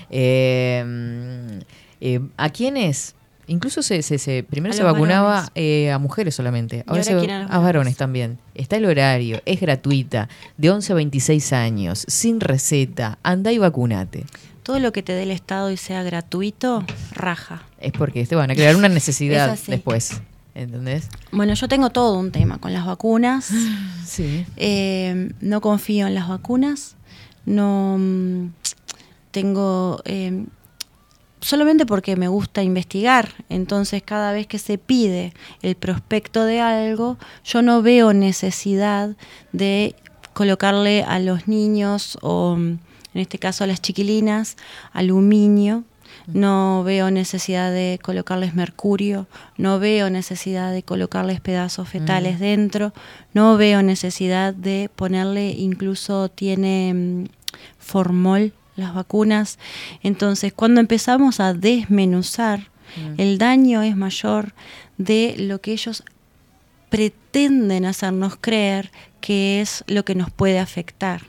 Eh, eh, ¿A quiénes? Incluso se, se- se- primero A se vacunaba eh, a mujeres solamente. Ahora, ahora se va- a varones también. Está el horario, es gratuita, de 11 a 26 años, sin receta. Anda y vacunate. Todo lo que te dé el Estado y sea gratuito, raja. Es porque te van a crear una necesidad después. ¿Entendés? Bueno, yo tengo todo un tema con las vacunas. Sí. Eh, no confío en las vacunas. No mm, tengo. eh, solamente porque me gusta investigar. Entonces, cada vez que se pide el prospecto de algo, yo no veo necesidad de colocarle a los niños o, mm, en este caso, a las chiquilinas, aluminio. No veo necesidad de colocarles mercurio, no veo necesidad de colocarles pedazos fetales dentro, no veo necesidad de ponerle, incluso tiene mm, formol las vacunas. Entonces, cuando empezamos a desmenuzar, el daño es mayor de lo que ellos pretenden hacernos creer que es lo que nos puede afectar.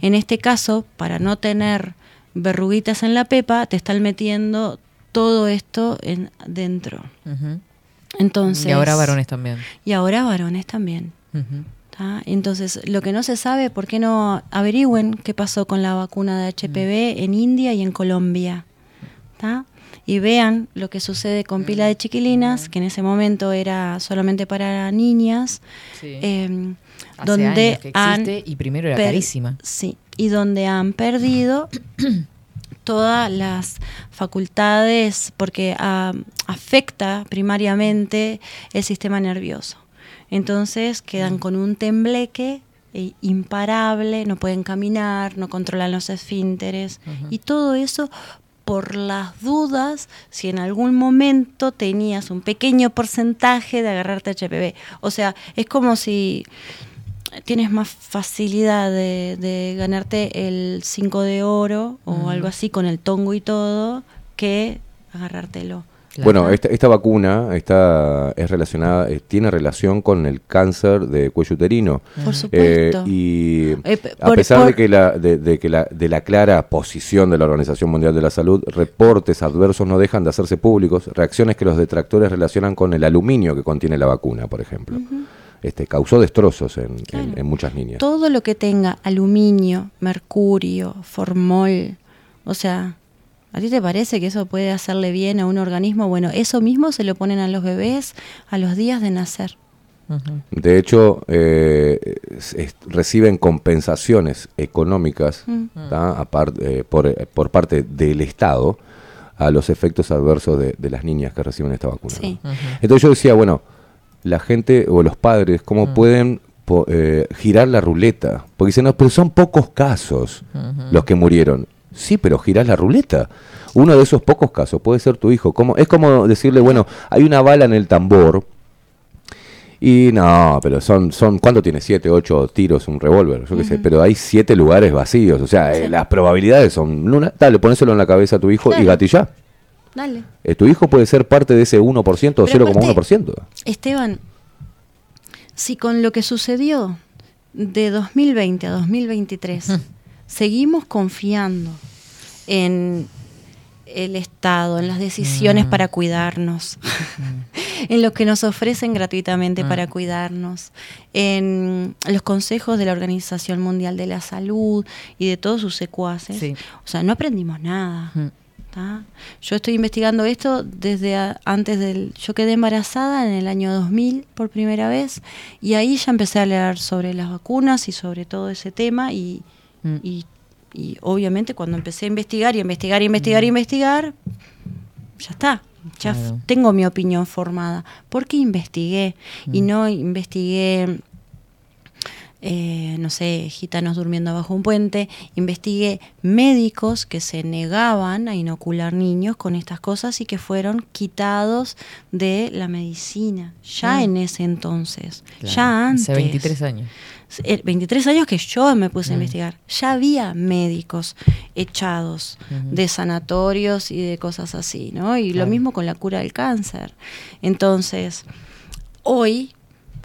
En este caso, para no tener verruguitas en la pepa, te están metiendo todo esto en, dentro. Entonces, y ahora varones también. Y ahora varones también. ¿Tá? Entonces, lo que no se sabe, ¿por qué no averigüen qué pasó con la vacuna de HPV en India y en Colombia? ¿tá? Y vean lo que sucede con pila de chiquilinas, que en ese momento era solamente para niñas, Sí. em, Hace donde años que han existe y primero era carísima. Sí, y donde han perdido todas las facultades porque ah, afecta primariamente el sistema nervioso. Entonces quedan con un tembleque eh, imparable, no pueden caminar, no controlan los esfínteres y todo eso por las dudas si en algún momento tenías un pequeño porcentaje de agarrarte HPV. O sea, es como si tienes más facilidad de, de ganarte el 5 de oro o algo así con el tongo y todo que agarrártelo. Bueno, esta, esta vacuna está, es relacionada, eh, tiene relación con el cáncer de cuello uterino. Por supuesto. Eh, y Eh, a pesar por- de que, la, de, de que la, de la clara posición de la Organización Mundial de la Salud, reportes adversos no dejan de hacerse públicos, reacciones que los detractores relacionan con el aluminio que contiene la vacuna, por ejemplo. este, causó destrozos en, en- en muchas niñas. Todo lo que tenga aluminio, mercurio, formol, o sea, ¿a ti te parece que eso puede hacerle bien a un organismo? Bueno, eso mismo se lo ponen a los bebés a los días de nacer. De hecho, eh, es- es- reciben compensaciones económicas Mm. eh, por, eh, por parte del Estado a los efectos adversos de, de las niñas que reciben esta vacuna. Sí. ¿no? Entonces yo decía, bueno, la gente o los padres, ¿cómo pueden po- eh, girar la ruleta? Porque dicen, no, pero son pocos casos los que murieron. Sí, pero girás la ruleta. Uno de esos pocos casos puede ser tu hijo. ¿Cómo? Es como decirle, bueno, hay una bala en el tambor. Y no, pero son, son ¿cuánto tiene? ¿Siete, ocho tiros un revólver? Yo qué sé, pero hay siete lugares vacíos. O sea, eh, las probabilidades son nulas. Dale, ponéselo en la cabeza a tu hijo y gatillá. Dale. Eh, tu hijo puede ser parte de ese 1% o Pero 0,1%. Esteban, si con lo que sucedió de 2020 a 2023 seguimos confiando en el Estado, en las decisiones para cuidarnos, en lo que nos ofrecen gratuitamente para cuidarnos, en los consejos de la Organización Mundial de la Salud y de todos sus secuaces, Sí. o sea, no aprendimos nada. Mm. ¿tá? Yo estoy investigando esto desde a- antes del... Yo quedé embarazada en el año 2000 por primera vez y ahí ya empecé a leer sobre las vacunas y sobre todo ese tema y, Mm. y, y obviamente cuando empecé a investigar y investigar y investigar y a investigar, ya está. Ya Claro. tengo mi opinión formada. Porque investigué y no investigué eh, no sé, gitanos durmiendo bajo un puente, investigué médicos que se negaban a inocular niños con estas cosas y que fueron quitados de la medicina, ya Mm. en ese entonces, Claro, ya antes. Hace 23 años. Eh, 23 años que yo me puse a Mm. investigar, ya había médicos echados de sanatorios y de cosas así, ¿no? Y Claro. lo mismo con la cura del cáncer. Entonces, hoy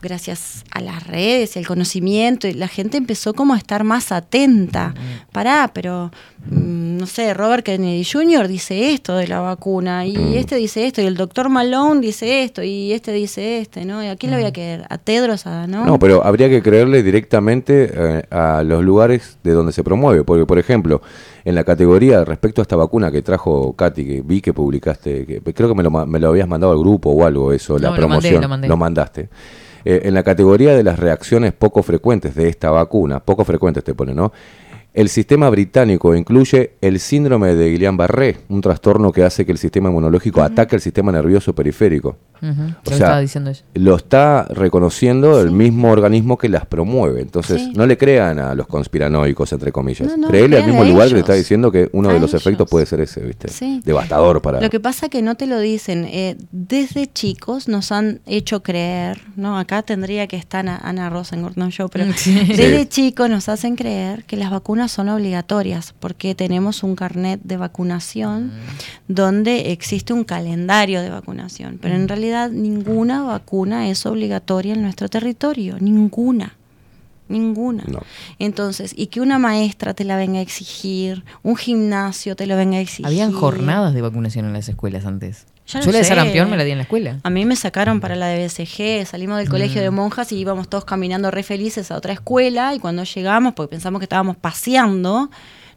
gracias a las redes y al conocimiento, y la gente empezó como a estar más atenta. Pará, pero mm, no sé, Robert Kennedy Jr. dice esto de la vacuna, y Mm. este dice esto, y el doctor Malone dice esto, y este dice este, ¿no? ¿Y a quién le voy a creer? ¿A Tedros? A, ¿no? No, pero habría que creerle directamente eh, a los lugares de donde se promueve. Porque, por ejemplo, en la categoría respecto a esta vacuna que trajo Katy, que vi que publicaste, que creo que me lo, me lo habías mandado al grupo o algo, eso, la No, lo mandé, promoción. lo mandé. mandaste. Eh, en la categoría de las reacciones poco frecuentes de esta vacuna, poco frecuentes te pone, ¿no? El sistema británico incluye el síndrome de Guillain-Barré, un trastorno que hace que el sistema inmunológico ataque el sistema nervioso periférico. O lo sea, estaba diciendo ella. lo está reconociendo el mismo organismo que las promueve. Entonces, Sí. no le crean a los conspiranoicos, entre comillas. No, no, Creele al mismo lugar que le está diciendo que uno A de los ellos. efectos puede ser ese, ¿viste? Sí. Devastador para... Lo que pasa que no te lo dicen. eh, desde chicos nos han hecho creer, ¿no? Acá tendría que estar Ana, Ana Rosengord, no yo, pero Sí. desde Sí. chicos nos hacen creer que las vacunas son obligatorias porque tenemos un carnet de vacunación donde existe un calendario de vacunación. Pero en realidad ninguna vacuna es obligatoria en nuestro territorio, ninguna. Ninguna. No. Entonces, y que una maestra te la venga a exigir, un gimnasio te lo venga a exigir. Habían jornadas de vacunación en las escuelas antes. Ya Yo la de sarampión me la di en la escuela. A mí me sacaron para la de BCG, salimos del colegio Mm. de monjas y íbamos todos caminando re felices a otra escuela y cuando llegamos, porque pensamos que estábamos paseando,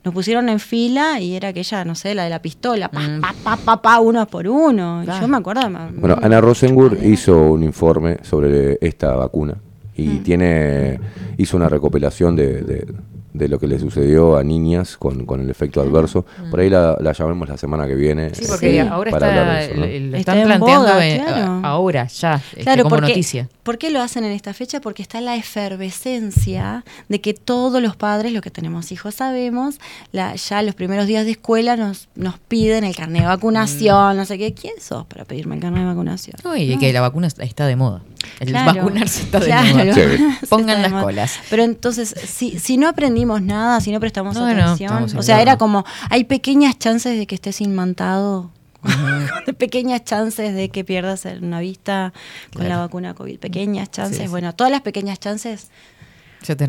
nos pusieron en fila y era aquella, no sé, la de la pistola, pa, Mm. pa, pa, pa, pa, uno por uno. Y Claro. Yo me acuerdo. Bueno, Ana Rosengur hizo un informe sobre esta vacuna y Mm. tiene hizo una recopilación de, de- de lo que le sucedió a niñas con, con el efecto adverso. Por ahí la, la llamemos la semana que viene. Mm. Sí, eh, porque ahora para está, eso, ¿no? el- lo Está están planteando en- claro. ahora, ya, este, Claro, como porque, noticia. ¿por qué lo hacen en esta fecha? Porque está la efervescencia de que todos los padres, los que tenemos hijos sabemos, la, ya los primeros días de escuela nos, nos piden el carnet de vacunación, no sé qué. ¿Quién sos para pedirme el carnet de vacunación? No, y No. que la vacuna está de moda. El Claro, vacunarse está de claro, Sí. Pongan las colas. Pero entonces, si, si no aprendimos nada, si no prestamos No, atención, o sea, era como, hay pequeñas chances de que estés inmantado, pequeñas chances de que pierdas una vista con la vacuna COVID, pequeñas chances, Sí, sí. bueno, todas las pequeñas chances,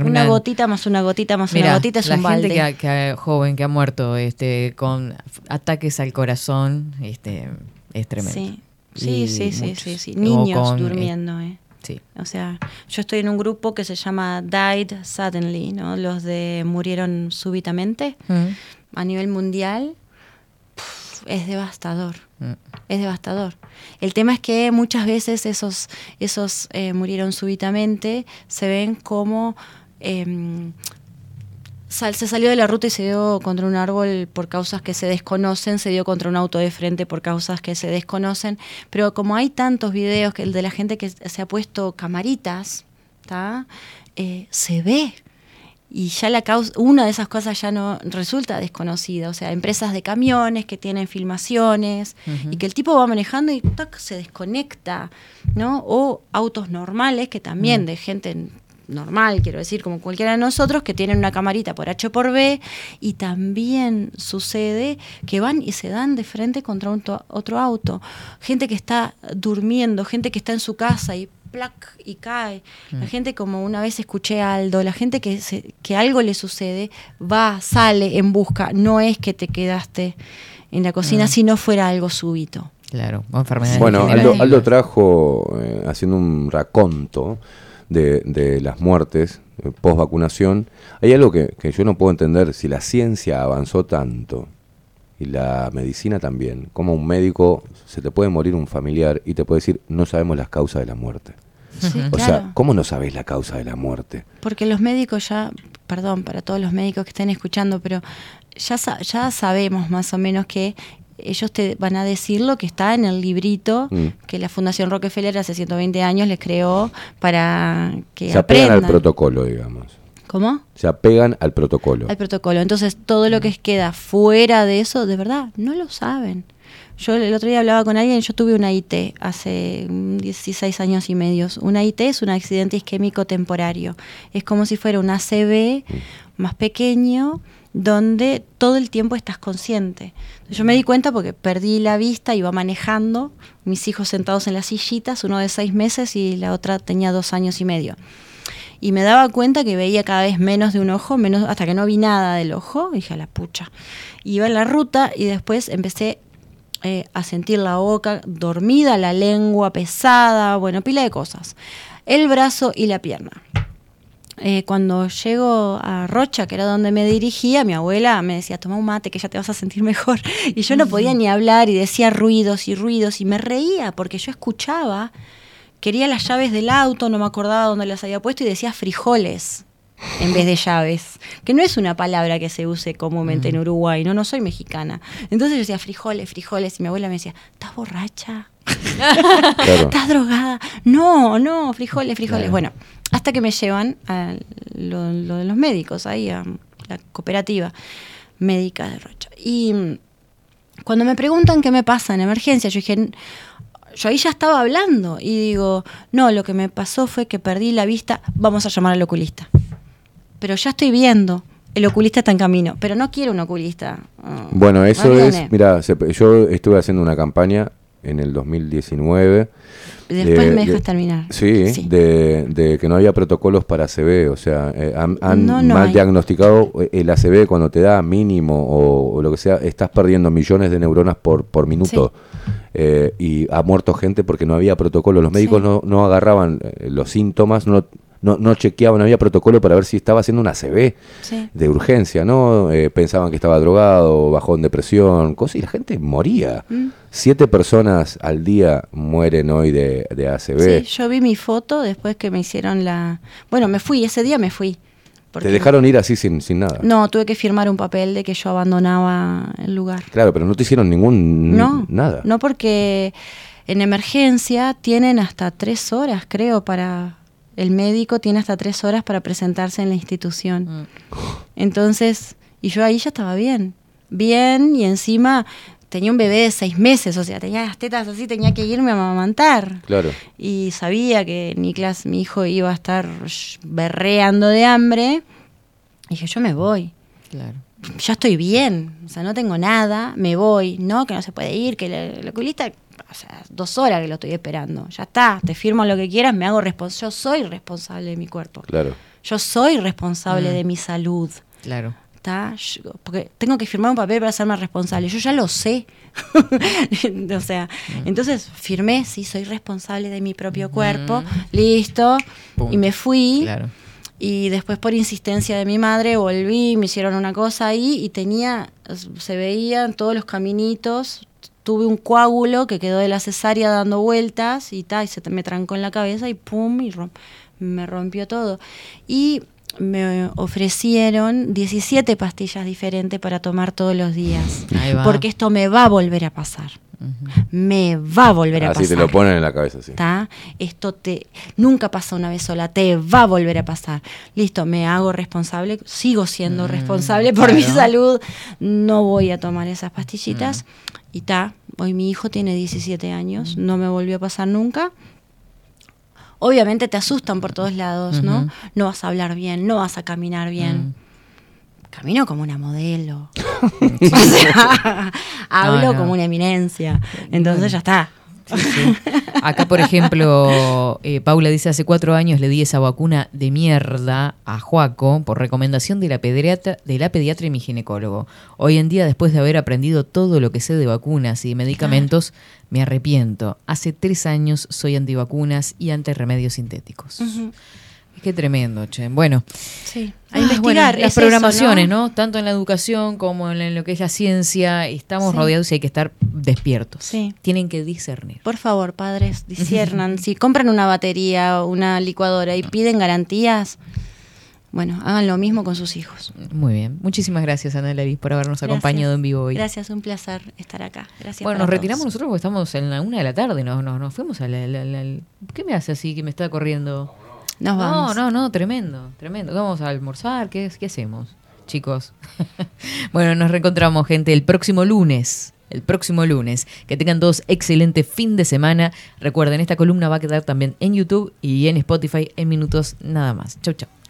una gotita más una gotita más Mira, una gotita es la un balde. gente que, ha- que ha- joven que ha muerto este, con ataques al corazón este, es tremendo. Sí, sí, sí, sí, sí, sí. Niños con, eh, durmiendo, eh. Sí. O sea, yo estoy en un grupo que se llama Died Suddenly, ¿no? Los de murieron súbitamente Mm. a nivel mundial. es devastador. Mm. Es devastador. El tema es que muchas veces esos, esos eh, murieron súbitamente se ven como em, sal- se salió de la ruta y se dio contra un árbol por causas que se desconocen, se dio contra un auto de frente por causas que se desconocen, pero como hay tantos videos que el de la gente que se ha puesto camaritas. Eh, se ve. Y ya la causa, una de esas cosas ya no resulta desconocida, o sea, empresas de camiones que tienen filmaciones y que el tipo va manejando y tac, se desconecta, ¿no? O autos normales que también de gente normal, quiero decir, como cualquiera de nosotros, que tienen una camarita por H por B y también sucede que van y se dan de frente contra un to- otro auto. Gente que está durmiendo, gente que está en su casa y plac y cae. La gente, como una vez escuché a Aldo, la gente que, se- que algo le sucede, va, sale en busca. No es que te quedaste en la cocina si no fuera algo súbito. Claro, o enfermedades Bueno, Aldo. Aldo trajo, eh, haciendo un raconto de, de las muertes eh, post vacunación, hay algo que, que yo no puedo entender, si la ciencia avanzó tanto y la medicina también, como un médico se te puede morir un familiar y te puede decir, no sabemos las causas de la muerte. Sí, O claro. sea, ¿cómo no sabés la causa de la muerte? Porque los médicos ya, perdón para todos los médicos que estén escuchando, pero ya, ya sabemos más o menos que ellos te van a decir lo que está en el librito Mm. que la Fundación Rockefeller hace 120 años les creó para que Se apegan aprendan. al protocolo, digamos. ¿Cómo? Se apegan al protocolo. Al protocolo. Entonces, todo lo que queda fuera de eso, de verdad, no lo saben. Yo el otro día hablaba con alguien, yo tuve una IT hace mm, 16 años y medio. Una IT es un accidente isquémico temporario. Es como si fuera un ACV más pequeño donde todo el tiempo estás consciente. Yo me di cuenta porque perdí la vista, iba manejando, mis hijos sentados en las sillitas, uno de seis meses y la otra tenía dos años y medio. Y me daba cuenta que veía cada vez menos de un ojo, menos hasta que no vi nada del ojo, dije a la pucha. Iba en la ruta y después empecé eh, a sentir la boca dormida, la lengua pesada, bueno, pila de cosas. El brazo y la pierna. Eh, cuando llego a Rocha, que era donde me dirigía, mi abuela me decía, toma un mate que ya te vas a sentir mejor. Y yo no podía ni hablar y decía ruidos y ruidos y me reía porque yo escuchaba, quería las llaves del auto, no me acordaba dónde las había puesto y decía frijoles en vez de llaves, que no es una palabra que se use comúnmente en Uruguay, no, no soy mexicana. Entonces yo decía frijoles, frijoles, y mi abuela me decía, ¿estás borracha? ¿Estás drogada? No, no, frijoles, frijoles. Claro. Bueno, hasta que me llevan a lo, lo de los médicos, ahí a la cooperativa médica de Rocha. Y mm, cuando me preguntan qué me pasa en emergencia, yo dije, "N- yo ahí ya estaba hablando y digo, no, lo que me pasó fue que perdí la vista, vamos a llamar al oculista. Pero ya estoy viendo, el oculista está en camino, pero no quiero un oculista. Ah, Bueno, no eso es, mira, yo estuve haciendo una campaña en el 2019. Y Después de- me dejas de- terminar. Sí, Sí. De, de que no había protocolos para ACV, o sea, eh, han, han No, no mal hay. diagnosticado eh, el ACV cuando te da mínimo o, o lo que sea, estás perdiendo millones de neuronas por, por minuto. Eh, y ha muerto gente porque no había protocolo. Los médicos Sí. no, no agarraban los síntomas, no, no, no chequeaban, no había protocolo para ver si estaba haciendo un ACV Sí. de urgencia, ¿no? Eh, pensaban que estaba drogado, bajó en depresión, cosas, y la gente moría. Mm. Siete personas al día mueren hoy de, de ACV. Sí, yo vi mi foto después que me hicieron la... Bueno, me fui, ese día me fui. porque- Te dejaron ir así sin, sin nada. No, tuve que firmar un papel de que yo abandonaba el lugar. Claro, pero no te hicieron ningún No, nada. no porque en emergencia tienen hasta tres horas, creo, para... El médico tiene hasta tres horas para presentarse en la institución. Entonces, y yo ahí ya estaba bien. Bien, y encima tenía un bebé de seis meses, o sea, tenía las tetas así, tenía que irme a amamantar. Claro. Y sabía que Niklas, mi hijo, iba a estar berreando de hambre. Y dije, yo me voy. Claro. Ya estoy bien, o sea, no tengo nada, me voy. No, que no se puede ir, que el, el oculista, o sea, dos horas que lo estoy esperando. Ya está, te firmo lo que quieras, me hago responsable. Yo soy responsable de mi cuerpo. Claro. Yo soy responsable Mm. de mi salud. Claro. ¿Está? Yo- Porque tengo que firmar un papel para hacerme responsable. Yo ya lo sé. o sea, entonces firmé, sí, soy responsable de mi propio cuerpo. Listo. Punto. Y me fui. Claro. Y después por insistencia de mi madre volví, me hicieron una cosa ahí y tenía, se veían todos los caminitos. Tuve un coágulo que quedó de la cesárea dando vueltas y tal, y se me trancó en la cabeza y pum, y rom- me rompió todo. Y me ofrecieron 17 pastillas diferentes para tomar todos los días. Ahí va. Porque esto me va a volver a pasar. Me va a volver a Así pasar. te lo ponen en la cabeza, sí. ¿Está? Esto te nunca pasa una vez sola, te va a volver a pasar. Listo, me hago responsable, sigo siendo responsable por mi salud, no voy a tomar esas pastillitas. Y está, hoy mi hijo tiene 17 años, no me volvió a pasar nunca. Obviamente te asustan por todos lados, ¿no? No vas a hablar bien, no vas a caminar bien. Camino como una modelo. O sea, hablo No, no. como una eminencia. Entonces ya está. Acá, por ejemplo, eh, Paula dice, hace cuatro años le di esa vacuna de mierda a Joaco por recomendación de la, pediatra, de la pediatra y mi ginecólogo. Hoy en día, después de haber aprendido todo lo que sé de vacunas y de medicamentos, me arrepiento. Hace tres años soy antivacunas y antirremedios sintéticos. Qué tremendo, che. Bueno, Sí, a Ah, investigar. bueno, las eso, programaciones, ¿no? Tanto en la educación como en lo que es la ciencia, estamos Sí. rodeados y hay que estar despiertos. Sí. Tienen que discernir. Por favor, padres, disiernan. si compran una batería o una licuadora y piden garantías, bueno, hagan lo mismo con sus hijos. Muy bien. Muchísimas gracias, Ana Levis, por habernos Gracias. acompañado en vivo hoy. Gracias, un placer estar acá. Gracias. Bueno, nos retiramos nosotros porque estamos en la una de la tarde. Nos, nos, nos fuimos a la, la- la- la- ¿Qué me hace así que me está corriendo? Nos vamos. No, no, no, tremendo, tremendo. Vamos a almorzar, ¿qué, qué hacemos, chicos? bueno, nos reencontramos, gente, el próximo lunes. El próximo lunes. Que tengan todos excelente fin de semana. Recuerden, esta columna va a quedar también en YouTube y en Spotify en minutos nada más. Chau, chau.